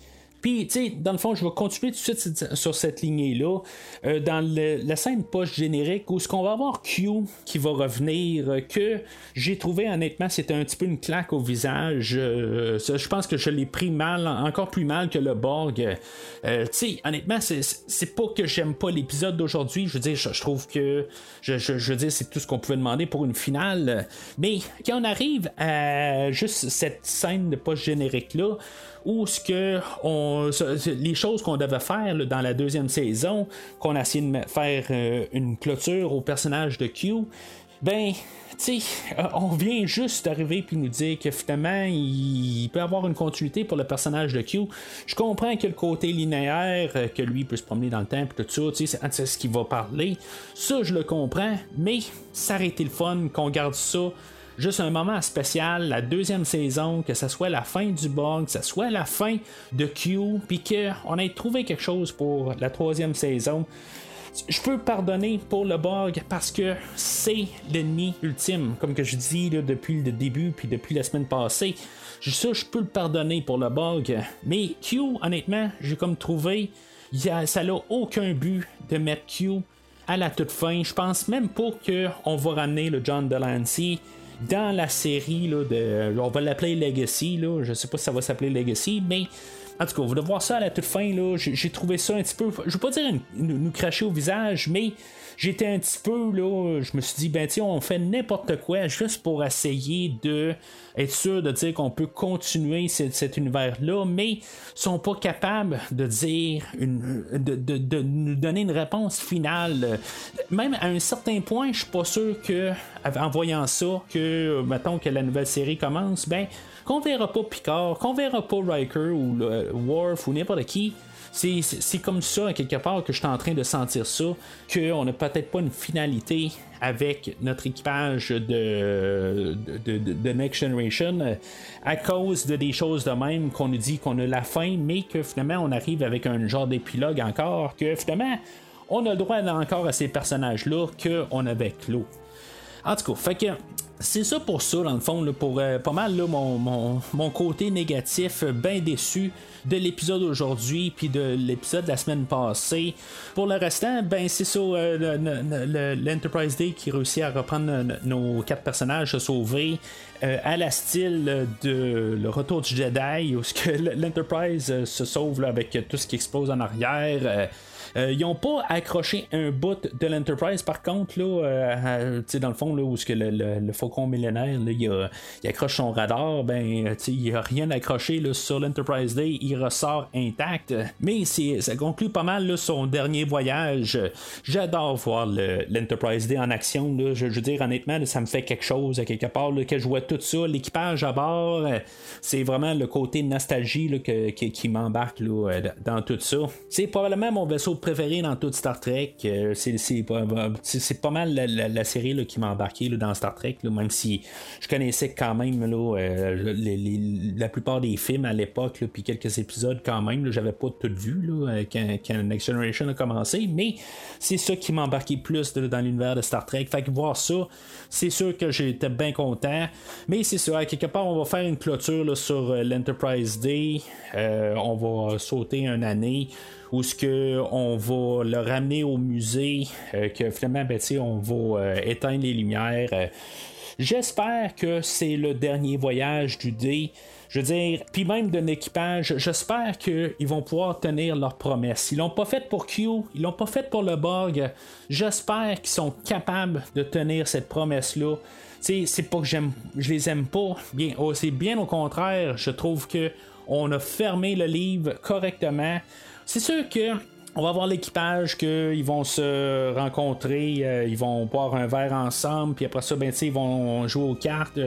Puis, tu sais, dans le fond, je vais continuer tout de suite sur cette lignée-là. Euh, dans la scène post-générique, où ce qu'on va avoir Q qui va revenir, euh, que j'ai trouvé honnêtement, c'était un petit peu une claque au visage. je pense que je l'ai pris mal, encore plus mal que le Borg. tu sais, honnêtement, c'est pas que j'aime pas l'épisode d'aujourd'hui. Je veux dire, je, trouve que, je, je, je veux dire, c'est tout ce qu'on pouvait demander pour une finale. Mais quand on arrive à juste cette scène de post-générique-là, où ce que on, les choses qu'on devait faire dans la deuxième saison, qu'on a essayé de faire euh, une clôture au personnage de Q, ben, tu euh, on vient juste d'arriver puis nous dire que finalement, il peut avoir une continuité pour le personnage de Q. Je comprends que le côté linéaire, euh, que lui peut se promener dans le temps et tout ça, c'est ce qu'il va parler. Ça, je le comprends, mais ça le fun qu'on garde ça juste un moment spécial, la deuxième saison, que ce soit la fin du bug, que ce soit la fin de Q, puis qu'on ait trouvé quelque chose pour la troisième saison. Je peux pardonner pour le bug parce que c'est l'ennemi ultime, comme que je dis depuis le début puis depuis la semaine passée. Ça, je peux le pardonner pour le bug. Mais Q, honnêtement, j'ai comme trouvé, ça n'a aucun but de mettre Q à la toute fin. Je pense même pas qu'on va ramener le John Delancey dans la série là, de. On va l'appeler Legacy, là, je sais pas si ça va s'appeler Legacy, mais en tout cas, vous devez voir ça à la toute fin, j'ai trouvé ça un petit peu. Je veux pas dire nous cracher au visage, mais j'étais un petit peu là, je me suis dit, ben tiens, on fait n'importe quoi juste pour essayer de être sûr de dire qu'on peut continuer cet, univers-là, mais sont pas capables de dire une, de, nous donner une réponse finale. Même à un certain point, je suis pas sûr que en voyant ça, que mettons que la nouvelle série commence, ben qu'on verra pas Picard, qu'on verra pas Riker ou Worf ou n'importe qui c'est comme ça, quelque part, que je suis en train de sentir ça, qu'on n'a peut-être pas une finalité avec notre équipage de, de, Next Generation à cause de des choses de même qu'on nous dit qu'on a la fin, mais que finalement on arrive avec un genre d'épilogue encore, que finalement on a le droit encore à ces personnages-là qu'on avait clos. En tout cas, fait que c'est ça pour ça, dans le fond, pour euh, pas mal mon, côté négatif, euh, bien déçu de l'épisode aujourd'hui, puis de l'épisode de la semaine passée. Pour le restant, ben c'est ça, euh, l'Enterprise Day qui réussit à reprendre nos quatre personnages, se sauver. à la style de le retour du Jedi où l'Enterprise se sauve avec tout ce qui explose en arrière euh, ils n'ont pas accroché un bout de l'Enterprise, par contre, là, euh, dans le fond, là, où que le, le, faucon millénaire, il, accroche son radar, ben, il n'y a rien accroché là, sur l'Enterprise Day, il ressort intact. Mais ça conclut pas mal son dernier voyage. J'adore voir l'Enterprise Day en action. Je, veux dire, honnêtement, ça me fait quelque chose à quelque part. que je vois tout ça, l'équipage à bord, euh, c'est vraiment le côté nostalgie qui, m'embarque dans tout ça. C'est probablement mon vaisseau préféré dans toute Star Trek. Euh, c'est pas mal la, série qui m'a embarqué dans Star Trek, même si je connaissais quand même euh, la plupart des films à l'époque, puis quelques épisodes quand même. J'avais pas tout vu euh, quand, Next Generation a commencé, mais c'est ça qui m'a embarqué plus dans l'univers de Star Trek. Fait que voir ça, c'est sûr que j'étais bien content. Mais c'est ça, quelque part, on va faire une clôture sur l'Enterprise Day. on va sauter une année où ce que on va le ramener au musée, euh, que finalement, ben, on va euh, éteindre les lumières. J'espère que c'est le dernier voyage du dé. Je veux dire, puis même d'un équipage, j'espère qu'ils vont pouvoir tenir leurs promesses. Ils l'ont pas fait pour Q, ils l'ont pas fait pour le bug. J'espère qu'ils sont capables de tenir cette promesse-là. C'est pas que j'aime, je les aime pas. Oh, c'est bien au contraire. Je trouve que on a fermé le livre correctement. C'est sûr que on va voir l'équipage qu'ils vont se rencontrer, euh, ils vont boire un verre ensemble, puis après ça, ben, ils vont jouer aux cartes.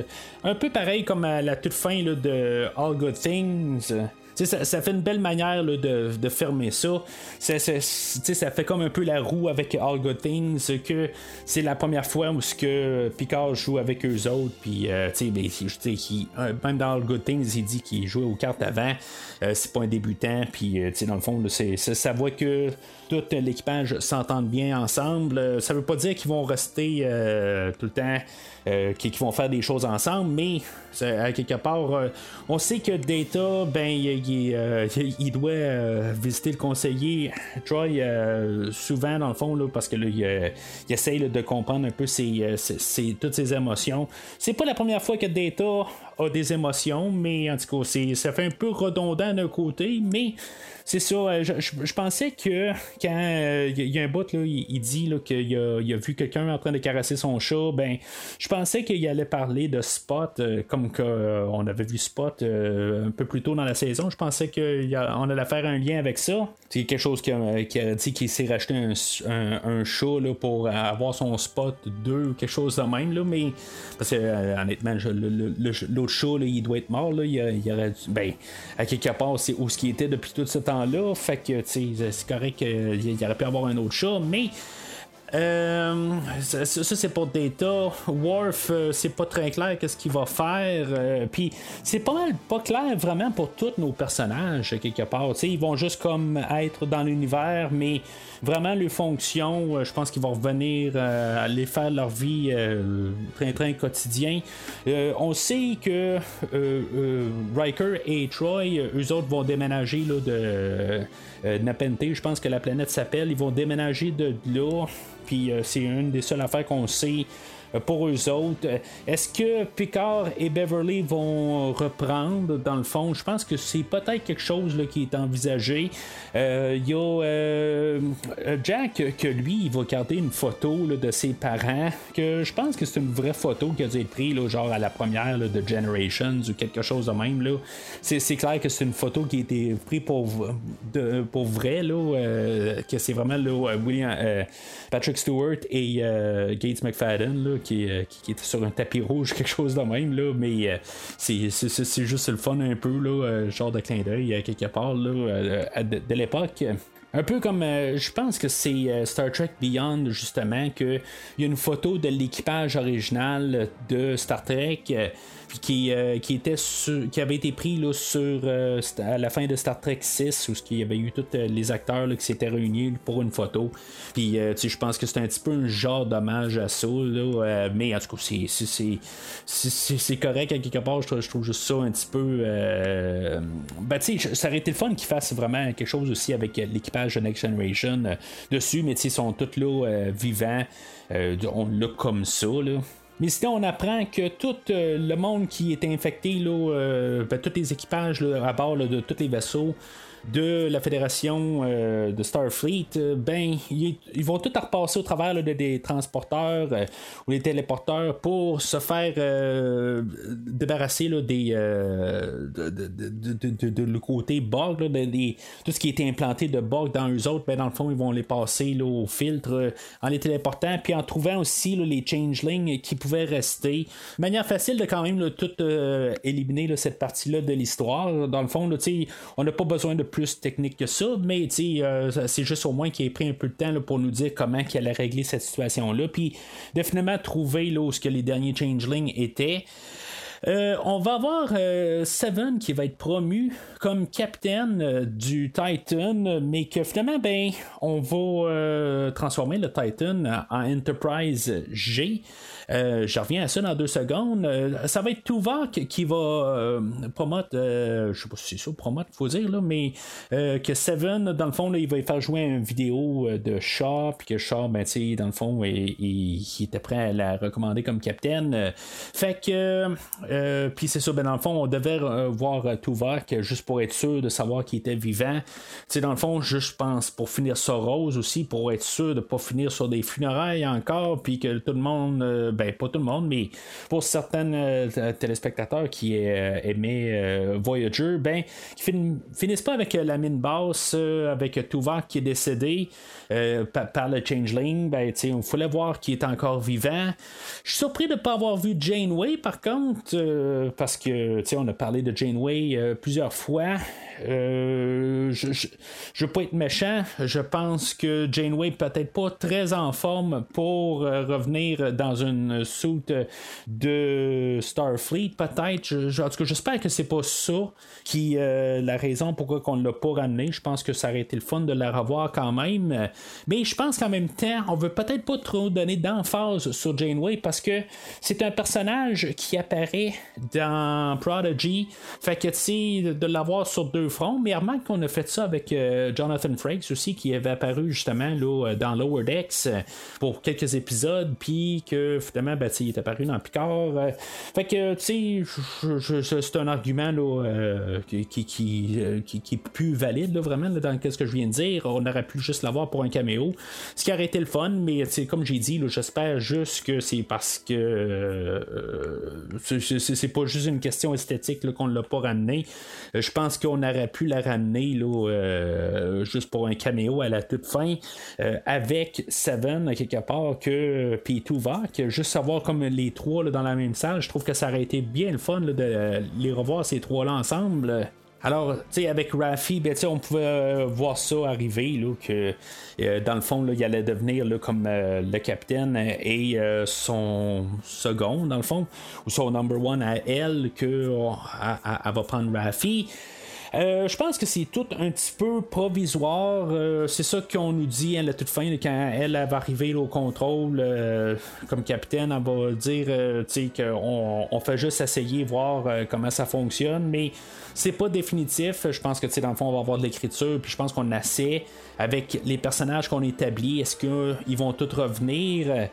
Un peu pareil comme à la toute fin de All Good Things. Ça, fait une belle manière de, fermer ça. Ça, ça fait comme un peu la roue avec All Good Things, que c'est la première fois où ce que Picard joue avec eux autres, puis euh, ben, euh, même dans All Good Things, il dit qu'il jouait aux cartes avant, euh, c'est pas un débutant, puis dans le fond, ça voit que tout l'équipage s'entende bien ensemble. Ça veut pas dire qu'ils vont rester tout le temps euh, qui, vont faire des choses ensemble, mais à quelque part, euh, on sait que Data, ben, il, euh, doit euh, visiter le conseiller Troy souvent, dans le fond, là, parce que là, il, essaye de comprendre un peu toutes ses émotions. C'est pas la première fois que Data a des émotions, mais en tout cas, ça fait un peu redondant d'un côté, mais c'est ça. Euh, je, pensais que quand il euh, y a un bout, là, il, dit qu'il a, il vu quelqu'un en train de caresser son chat, ben, je pensais qu'il allait parler de Spot, euh, comme qu'on avait vu Spot un peu plus tôt dans la saison. Je pensais qu'on allait faire un lien avec ça. C'est quelque chose qui a, dit qu'il s'est racheté un, un, chat pour avoir son Spot 2 ou quelque chose de même, là, mais parce que honnêtement, l'autre chat, il doit être mort. Là, il, aurait ben, à quelque part, c'est où ce qui était depuis tout ce temps là Fait que, c'est correct qu'il aurait pu avoir un autre chat, mais euh, ça, c'est pour Data. Worf, euh, c'est pas très clair qu'est-ce qu'il va faire. Euh, puis c'est pas mal pas clair vraiment pour tous nos personnages quelque part. Ils vont juste comme être dans l'univers, mais vraiment les fonctions, je pense qu'ils vont revenir aller faire leur vie train-train quotidien. on sait que Riker et Troy, eux autres vont déménager là, de Napente, je pense que la planète s'appelle. Ils vont déménager de là puis euh, c'est une des seules affaires qu'on sait euh, pour eux autres. Est-ce que Picard et Beverly vont reprendre? Dans le fond? Je pense que c'est peut-être quelque chose qui est envisagé. Euh, il y a Jack que lui, il va garder une photo de ses parents, que je pense que c'est une vraie photo qui a été prise genre à la première de Generations ou quelque chose de même. C'est, clair que c'est une photo qui a été prise pour, vrai, que c'est vraiment William, Patrick Stewart et euh, Gates McFadden qui, euh, qui, était sur un tapis rouge, quelque chose de même. Là, mais euh, c'est, c'est, juste le fun un peu, là, genre de clin d'œil quelque part là, de, de l'époque. Un peu comme, je pense que c'est Star Trek Beyond, justement, qu'il y a une photo de l'équipage original de Star Trek qui, euh, était qui avait été pris là, sur euh, à la fin de Star Trek 6 où il y avait eu tous euh, les acteurs qui s'étaient réunis pour une photo. Puis je pense que c'est un petit peu un genre d'hommage à ça. Là, mais en tout cas, c'est correct à quelque part. Je trouve, juste ça un petit peu. ben, tu sais, ça aurait été le fun qu'ils fassent vraiment quelque chose aussi avec l'équipage de Next Generation dessus, mais ils sont tous là vivants. on l'a comme ça. Là. Mais sinon, on apprend que tout euh, le monde qui est infecté, là, euh, ben, tous les équipages à bord de tous les vaisseaux, de la fédération euh, de Starfleet, euh, ben, ils, vont tout repasser au travers de, des transporteurs euh, ou des téléporteurs pour se faire débarrasser des, de, le côté Borg, de, tout ce qui était implanté de Borg dans eux autres, ben, dans le fond, ils vont les passer là, au filtre en les téléportant, puis en trouvant aussi les changelings qui pouvaient rester. Manière facile de quand même tout éliminer cette partie-là de l'histoire. Dans le fond, on n'a pas besoin de plus technique que ça, mais euh, c'est juste au moins qu'il ait pris un peu de temps pour nous dire comment il allait régler cette situation-là, puis définitivement trouver là, où ce que les derniers changelings étaient. Euh, on va avoir euh, Seven qui va être promu comme capitaine du Titan, mais que finalement, ben, on va transformer le Titan en Enterprise G. Euh, je reviens à ça dans deux secondes. Euh, ça va être Tuvok qui va euh, promote, je sais pas si c'est ça, promote, faut dire, là, mais que Seven, dans le fond, il va faire jouer une vidéo de Shaw, puis que Shaw, ben, dans le fond, il, était prêt à la recommander comme capitaine. fait que, puis c'est ça, ben, dans le fond, on devait voir Tuvok juste pour être sûr de savoir qu'il était vivant. sais dans le fond, je pense pour finir ça rose aussi, pour être sûr de ne pas finir sur des funérailles encore, puis que tout le monde ben pas tout le monde, mais pour certains euh, téléspectateurs qui euh, aimaient euh, Voyager, ben qui finissent pas avec la mine basse, avec Tuvok qui est décédé par, le Changeling, ben il fallait voir qu'il est encore vivant. Je suis surpris de ne pas avoir vu Janeway par contre, parce que on a parlé de Janeway plusieurs fois. je, je, veux pas être méchant. Je pense que Janeway peut-être pas très en forme pour revenir dans une suite de Starfleet, peut-être. En tout cas, j'espère que c'est pas ça qui euh, la raison pourquoi on l'a pas ramené. Je pense que ça aurait été le fun de la revoir quand même. Mais je pense qu'en même temps, on veut peut-être pas trop donner d'emphase sur Janeway parce que c'est un personnage qui apparaît dans Prodigy. Fait que, tu de l'avoir sur deux fronts, mais remarque qu'on a fait ça avec euh, Jonathan Frakes aussi, qui avait apparu justement là, dans Lower Decks pour quelques épisodes, puis que ben, il est apparu dans Picard. fait que, tu sais, c'est un argument là, qui, qui, qui, est plus valide là, vraiment dans ce que je viens de dire. On aurait pu juste l'avoir pour un caméo, ce qui aurait été le fun, mais comme j'ai dit, j'espère juste que c'est parce que c'est pas juste une question esthétique qu'on ne l'a pas ramené. Euh, je pense qu'on aurait pu la ramener là, euh, juste pour un caméo à la toute fin euh, avec Seven quelque part que P2 que juste savoir comme les trois dans la même salle, je trouve que ça aurait été bien le fun de les revoir ces trois-là ensemble. Alors, tu sais, avec Raffi, ben, on pouvait euh, voir ça arriver, là, que euh, dans le fond, là, il allait devenir là, comme euh, le capitaine et son second, dans le fond, ou son number one à elle, que elle va prendre Raffi. Euh, je pense que c'est tout un petit peu provisoire. Euh, c'est ça qu'on nous dit à la toute fin, quand elle, va arriver au contrôle euh, comme capitaine, elle va dire qu'on on fait juste essayer voir comment ça fonctionne, mais c'est pas définitif. Je pense que dans le fond, on va avoir de l'écriture, puis je pense qu'on assez avec les personnages qu'on établit. Est-ce qu'ils vont tous revenir?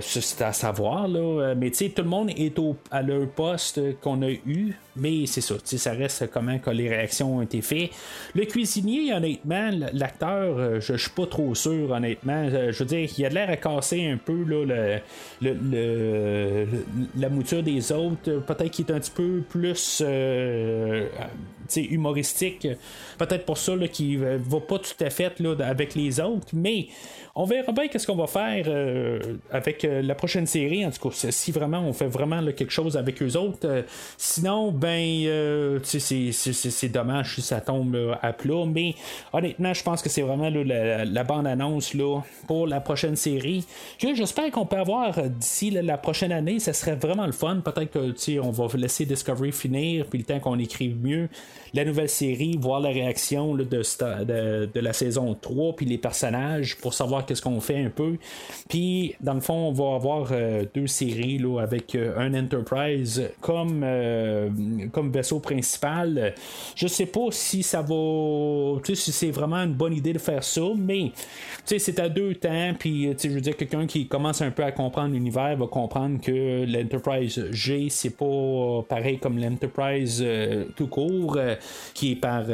C'est à savoir, là. Mais tout le monde est au, à leur poste qu'on a eu, mais c'est ça, ça reste comment que les réactions ont été faites. Le cuisinier, honnêtement, l'acteur, euh, je, suis pas trop sûr, honnêtement. Euh, je veux dire, il a l'air à casser un peu la mouture des autres. Peut-être qu'il est un petit peu plus euh, humoristique. Peut-être pour ça qu'il va pas tout à fait avec les autres, mais on verra bien qu'est-ce qu'on va faire euh, avec euh, la prochaine série. En tout cas, si vraiment on fait vraiment quelque chose avec eux autres. Euh, sinon, ben, c'est dommage si ça tombe à plat. Mais honnêtement, je pense que c'est vraiment la, bande-annonce pour la prochaine série. J'espère qu'on peut avoir d'ici la prochaine année. Ça serait vraiment le fun. Peut-être que on va laisser Discovery finir, puis le temps qu'on écrive mieux la nouvelle série, voir la réaction de, de, la saison 3, puis les personnages pour savoir qu'est-ce qu'on fait un peu. Puis, dans le fond, on va avoir euh, deux séries là, avec euh, un Enterprise comme, euh, comme vaisseau principal. Je sais pas si ça va. Tu sais, si c'est vraiment une bonne idée de faire ça, mais tu sais, c'est à deux temps. Puis, je veux dire, quelqu'un qui commence un peu à comprendre l'univers va comprendre que l'Enterprise G, c'est pas pareil comme l'Enterprise tout court, qui est par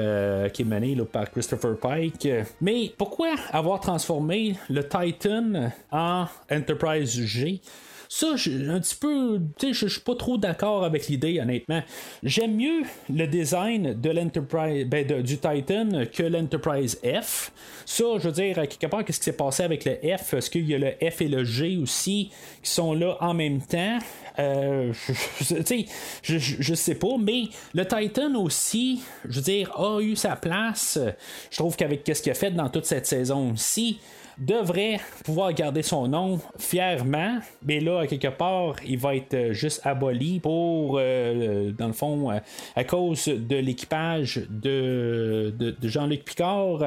qui est mené par Christopher Pike. Mais pourquoi avoir transformé le Titan en Enterprise G. Ça, un petit peu, tu sais, je suis pas trop d'accord avec l'idée, honnêtement. J'aime mieux le design de l'Enterprise, ben, du Titan que l'Enterprise F. Ça, je veux dire, quelque part, qu'est-ce qui s'est passé avec le F? Est-ce qu'il y a le F et le G aussi qui sont là en même temps? Euh, je, je, je, sais pas, mais le Titan aussi, je veux dire, a eu sa place. Je trouve qu'avec ce qu'il a fait dans toute cette saison aussi, devrait pouvoir garder son nom fièrement, mais là, à quelque part, il va être euh, juste aboli pour, euh, dans le fond, euh, à cause de l'équipage de, de, Jean-Luc Picard.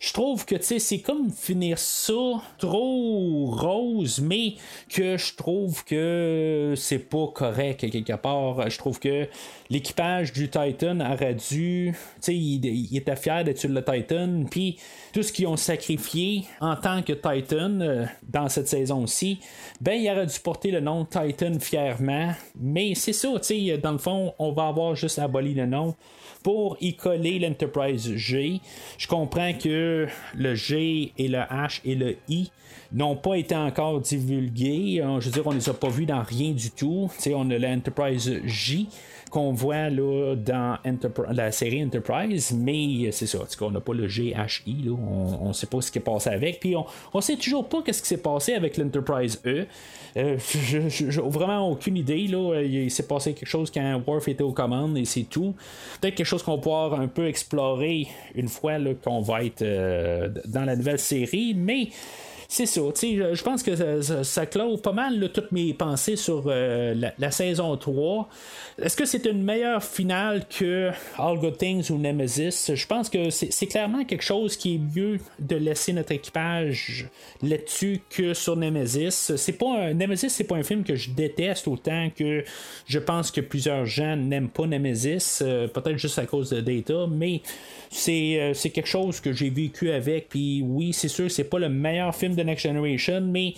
Je trouve que, c'est comme finir ça trop rose, mais que je trouve que c'est pas correct, à quelque part. Je trouve que l'équipage du Titan aurait dû, tu sais, il, était fier d'être sur le Titan, puis tout ce qu'ils ont sacrifié en tant que Titan euh, dans cette saison-ci, ben il aurait dû porter le nom Titan fièrement, mais c'est ça, tu dans le fond, on va avoir juste aboli le nom pour y coller l'Enterprise G. Je comprends que le G et le H et le I n'ont pas été encore divulgués. Euh, je veux dire, on ne les a pas vus dans rien du tout. On a l'Enterprise J qu'on voit là, dans la série Enterprise, mais c'est ça, on n'a pas le GHI, on ne sait pas ce qui est passé avec, puis on ne sait toujours pas ce qui s'est passé avec l'Enterprise E. Euh, j'ai vraiment aucune idée, là. il s'est passé quelque chose quand Worf était aux commandes et c'est tout. Peut-être quelque chose qu'on pouvoir un peu explorer une fois qu'on va être euh, dans la nouvelle série, mais c'est ça. Je pense que ça, clôt pas mal toutes mes pensées sur la, saison 3. Est-ce que c'est une meilleure finale que All Good Things ou Nemesis? Je pense que c'est clairement quelque chose qui est mieux de laisser notre équipage là-dessus que sur Nemesis. C'est pas un, Nemesis, c'est pas un film que je déteste autant que je pense que plusieurs gens n'aiment pas Nemesis, euh, peut-être juste à cause de Data, mais euh, c'est, quelque chose que j'ai vécu avec. Puis oui, c'est sûr, c'est pas le meilleur film de Next Generation, mais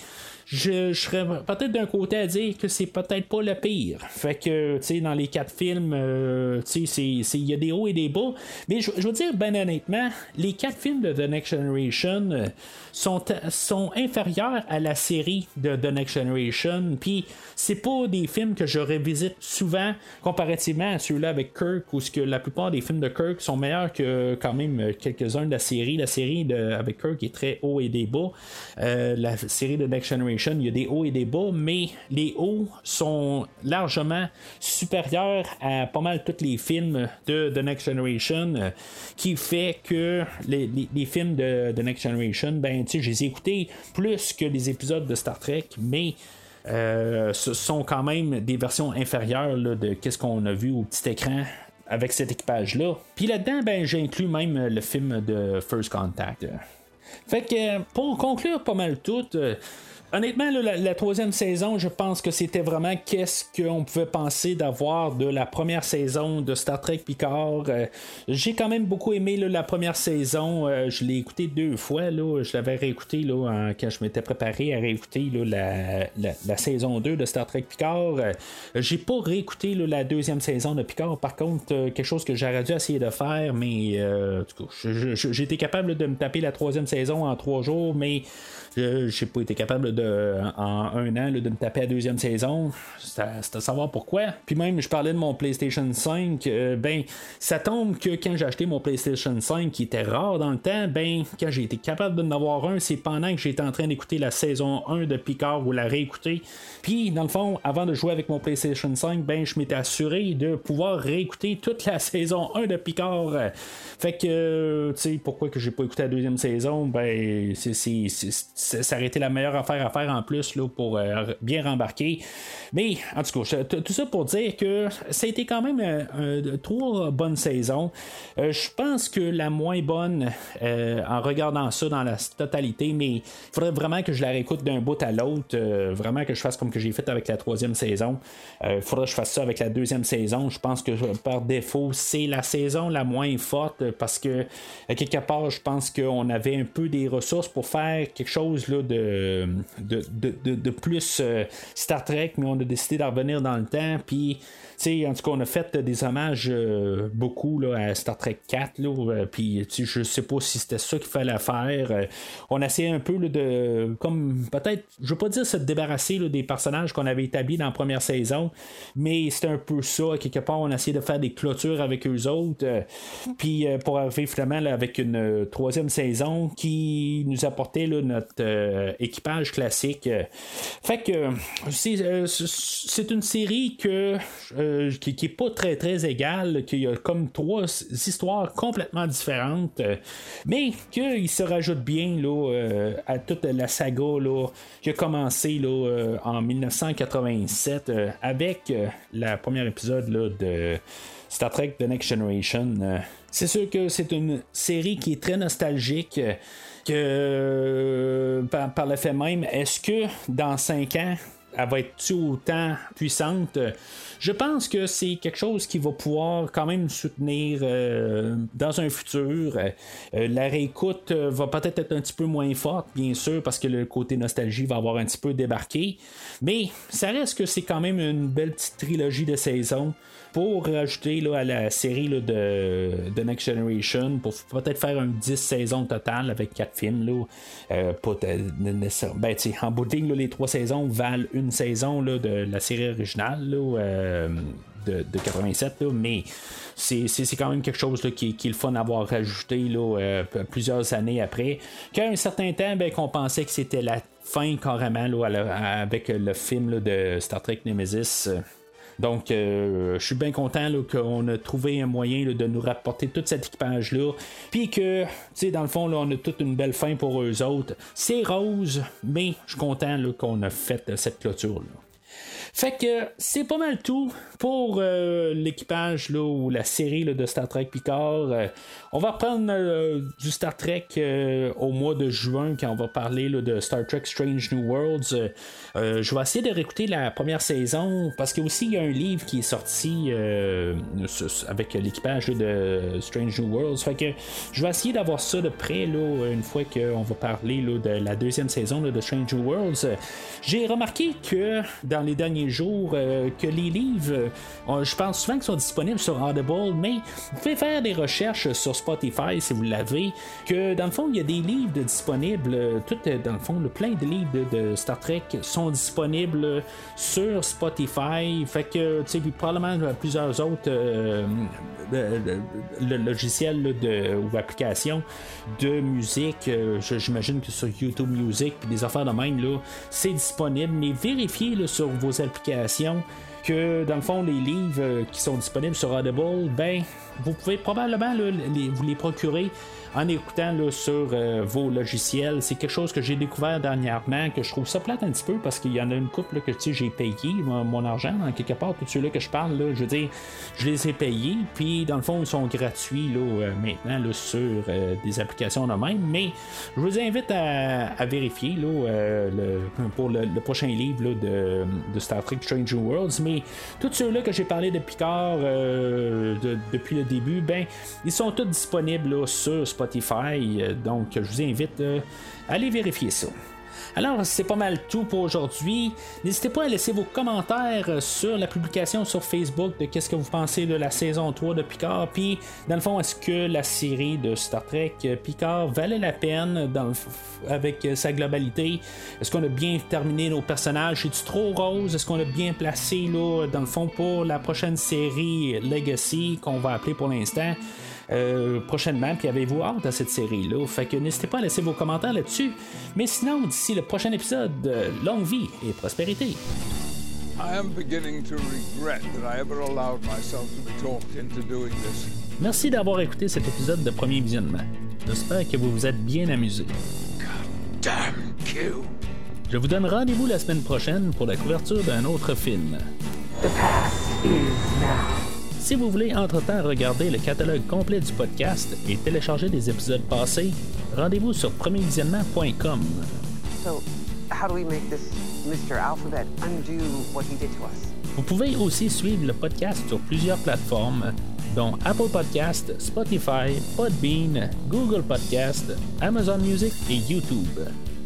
je, serais peut-être d'un côté à dire que c'est peut-être pas le pire. Fait que, tu sais, dans les quatre films, euh, tu sais, il y a des hauts et des bas. Mais je, veux dire, ben honnêtement, les quatre films de The Next Generation euh, sont, sont inférieurs à la série de The Next Generation. Puis, c'est pas des films que je revisite souvent comparativement à ceux-là avec Kirk, où que la plupart des films de Kirk sont meilleurs que quand même quelques-uns de la série. La série de, avec Kirk est très haut et des bas. Euh, la série de Next Generation il y a des hauts et des bas, mais les hauts sont largement supérieurs à pas mal tous les films de The Next Generation, euh, qui fait que les, films de The Next Generation, ben, tu sais, je les ai écoutés plus que les épisodes de Star Trek, mais euh, ce sont quand même des versions inférieures de qu'est-ce qu'on a vu au petit écran avec cet équipage-là. Puis là-dedans, ben, j'ai même le film de First Contact. Fait que pour conclure pas mal tout, euh, Honnêtement, la, troisième saison, je pense que c'était vraiment qu'est-ce qu'on pouvait penser d'avoir de la première saison de Star Trek Picard. Euh, j'ai quand même beaucoup aimé la première saison. Euh, je l'ai écouté deux fois. Je l'avais réécouté quand je m'étais préparé à réécouter la, saison 2 de Star Trek Picard. Euh, j'ai pas réécouté la deuxième saison de Picard. Par contre, quelque chose que j'aurais dû essayer de faire, mais été capable de me taper la troisième saison en trois jours, mais j'ai pas été capable de, en un an de me taper la deuxième saison. C'est à, savoir pourquoi. Puis même, je parlais de mon PlayStation 5. Euh, ben, ça tombe que quand j'ai acheté mon PlayStation 5, qui était rare dans le temps, ben, quand j'ai été capable d'en avoir un, c'est pendant que j'étais en train d'écouter la saison 1 de Picard ou la réécouter. Puis, dans le fond, avant de jouer avec mon PlayStation 5, ben, je m'étais assuré de pouvoir réécouter toute la saison 1 de Picard. Fait que, tu sais, pourquoi que j'ai pas écouté la deuxième saison, ben, c'est ça aurait été la meilleure affaire à faire en plus là, pour euh, bien rembarquer. Mais en tout cas, tout ça pour dire que ça a été quand même euh, trois bonnes saisons. Euh, je pense que la moins bonne, en regardant ça dans la totalité, mais il faudrait vraiment que je la réécoute d'un bout à l'autre, vraiment que je fasse comme que j'ai fait avec la troisième saison. Il faudrait que je fasse ça avec la deuxième saison. Je pense que par défaut, c'est la saison la moins forte parce que quelque part, je pense qu'on avait un peu des ressources pour faire quelque chose de, de, plus euh, Star Trek, mais on a décidé d'en revenir dans le temps. Puis, en tout cas, on a fait des hommages euh, beaucoup là, à Star Trek 4. Là, euh, puis, je sais pas si c'était ça qu'il fallait faire. on a essayé un peu de, comme peut-être, je veux pas dire se débarrasser des personnages qu'on avait établis dans la première saison, mais c'était un peu ça. Quelque part, on a essayé de faire des clôtures avec eux autres. puis, pour arriver finalement avec une troisième saison qui nous apportait notre euh, équipage classique. Fait que euh, c'est une série euh, qui, n'est est pas très très égale, qui a comme trois histoires complètement différentes, mais qu'il se rajoute bien là, à toute la saga là, qui a commencé là, en 1987 avec la première épisode de Star Trek The Next Generation. C'est sûr que c'est une série qui est très nostalgique que euh, par, le fait même, est-ce que dans 5 ans, elle va être autant puissante? Je pense que c'est quelque chose qui va pouvoir quand même soutenir euh, dans un futur. Euh, la réécoute va peut-être être un petit peu moins forte, bien sûr, parce que le côté nostalgie va avoir un petit peu débarqué. Mais ça reste que c'est quand même une belle petite trilogie de saisons pour rajouter là, à la série là, de, de, Next Generation, pour peut-être faire un 10 saisons total avec 4 films. Là, euh, ben, en bout de ligne, les 3 saisons valent une saison là, de la série originale euh, de, de, 87, mais c'est, quand même quelque chose qui, qui, est le fun d'avoir rajouté là, euh, plusieurs années après. Qu'à un certain temps, ben, qu'on pensait que c'était la fin carrément là, avec le film de Star Trek Nemesis. Donc, je suis bien content qu'on a trouvé un moyen de nous rapporter tout cet équipage-là. Puis que, tu sais, dans le fond, on a toute une belle fin pour eux autres. C'est rose, mais je suis content qu'on a fait cette clôture-là. Fait que c'est pas mal tout pour euh, l'équipage ou la série de Star Trek Picard. Euh, on va reprendre euh, du Star Trek au mois de juin quand on va parler de Star Trek Strange New Worlds. je vais essayer de réécouter la première saison parce qu'il aussi il y a un livre qui est sorti avec l'équipage de Strange New Worlds. Fait que je vais essayer d'avoir ça de près là, une fois qu'on va parler de la deuxième saison de Strange New Worlds. J'ai remarqué que dans les derniers jours que les livres euh, je pense souvent qu'ils sont disponibles sur Audible, mais vous pouvez faire des recherches sur Spotify si vous l'avez. Que dans le fond, il y a des livres disponibles. Euh, tout euh, dans le fond, plein de livres de, Star Trek sont disponibles sur Spotify. Fait que, tu sais, probablement plusieurs autres logiciels de, ou applications de musique. J'imagine que sur YouTube Music puis des affaires de même, là, c'est disponible. Mais vérifiez sur vos que dans le fond, les livres euh, qui sont disponibles sur Audible, ben, vous pouvez probablement vous les procurer en écoutant sur euh, vos logiciels. C'est quelque chose que j'ai découvert dernièrement, que je trouve ça plate un petit peu parce qu'il y en a une couple que j'ai payé mon, argent, en quelque part, tous ceux-là que je parle, je veux dire, je les ai payés, puis dans le fond, ils sont gratuits là, euh, maintenant sur euh, des applications de même, mais je vous invite à, vérifier là, pour le, prochain livre de, Star Trek Strange Worlds, mais tous ceux-là que j'ai parlé depuis le début, ben, ils sont tous disponibles sur Spotify euh, donc, je vous invite euh, à aller vérifier ça. Alors, c'est pas mal tout pour aujourd'hui. N'hésitez pas à laisser vos commentaires sur la publication sur Facebook de qu'est-ce que vous pensez de la saison 3 de Picard. Puis, dans le fond, est-ce que la série de Star Trek Picard valait la peine avec sa globalité? Est-ce qu'on a bien terminé nos personnages? Est-ce trop rose? Est-ce qu'on a bien placé, là, dans le fond, pour la prochaine série Legacy qu'on va appeler pour l'instant? Euh, prochainement. Puis avez-vous hâte à cette série-là? Fait que n'hésitez pas à laisser vos commentaires là-dessus. Mais sinon, d'ici le prochain épisode, longue vie et prospérité. Merci d'avoir écouté cet épisode de Premier Visionnement. J'espère que vous vous êtes bien amusé. Je vous donne rendez-vous la semaine prochaine pour la couverture d'un autre film. Si vous voulez entre-temps regarder le catalogue complet du podcast et télécharger des épisodes passés, rendez-vous sur premiervisionnement.com. Vous pouvez aussi suivre le podcast sur plusieurs plateformes, dont Apple Podcast, Spotify, Podbean, Google Podcast, Amazon Music et YouTube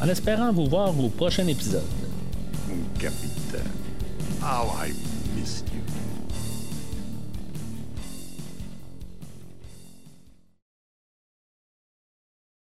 En espérant vous voir au prochain épisode. Capitaine, how I.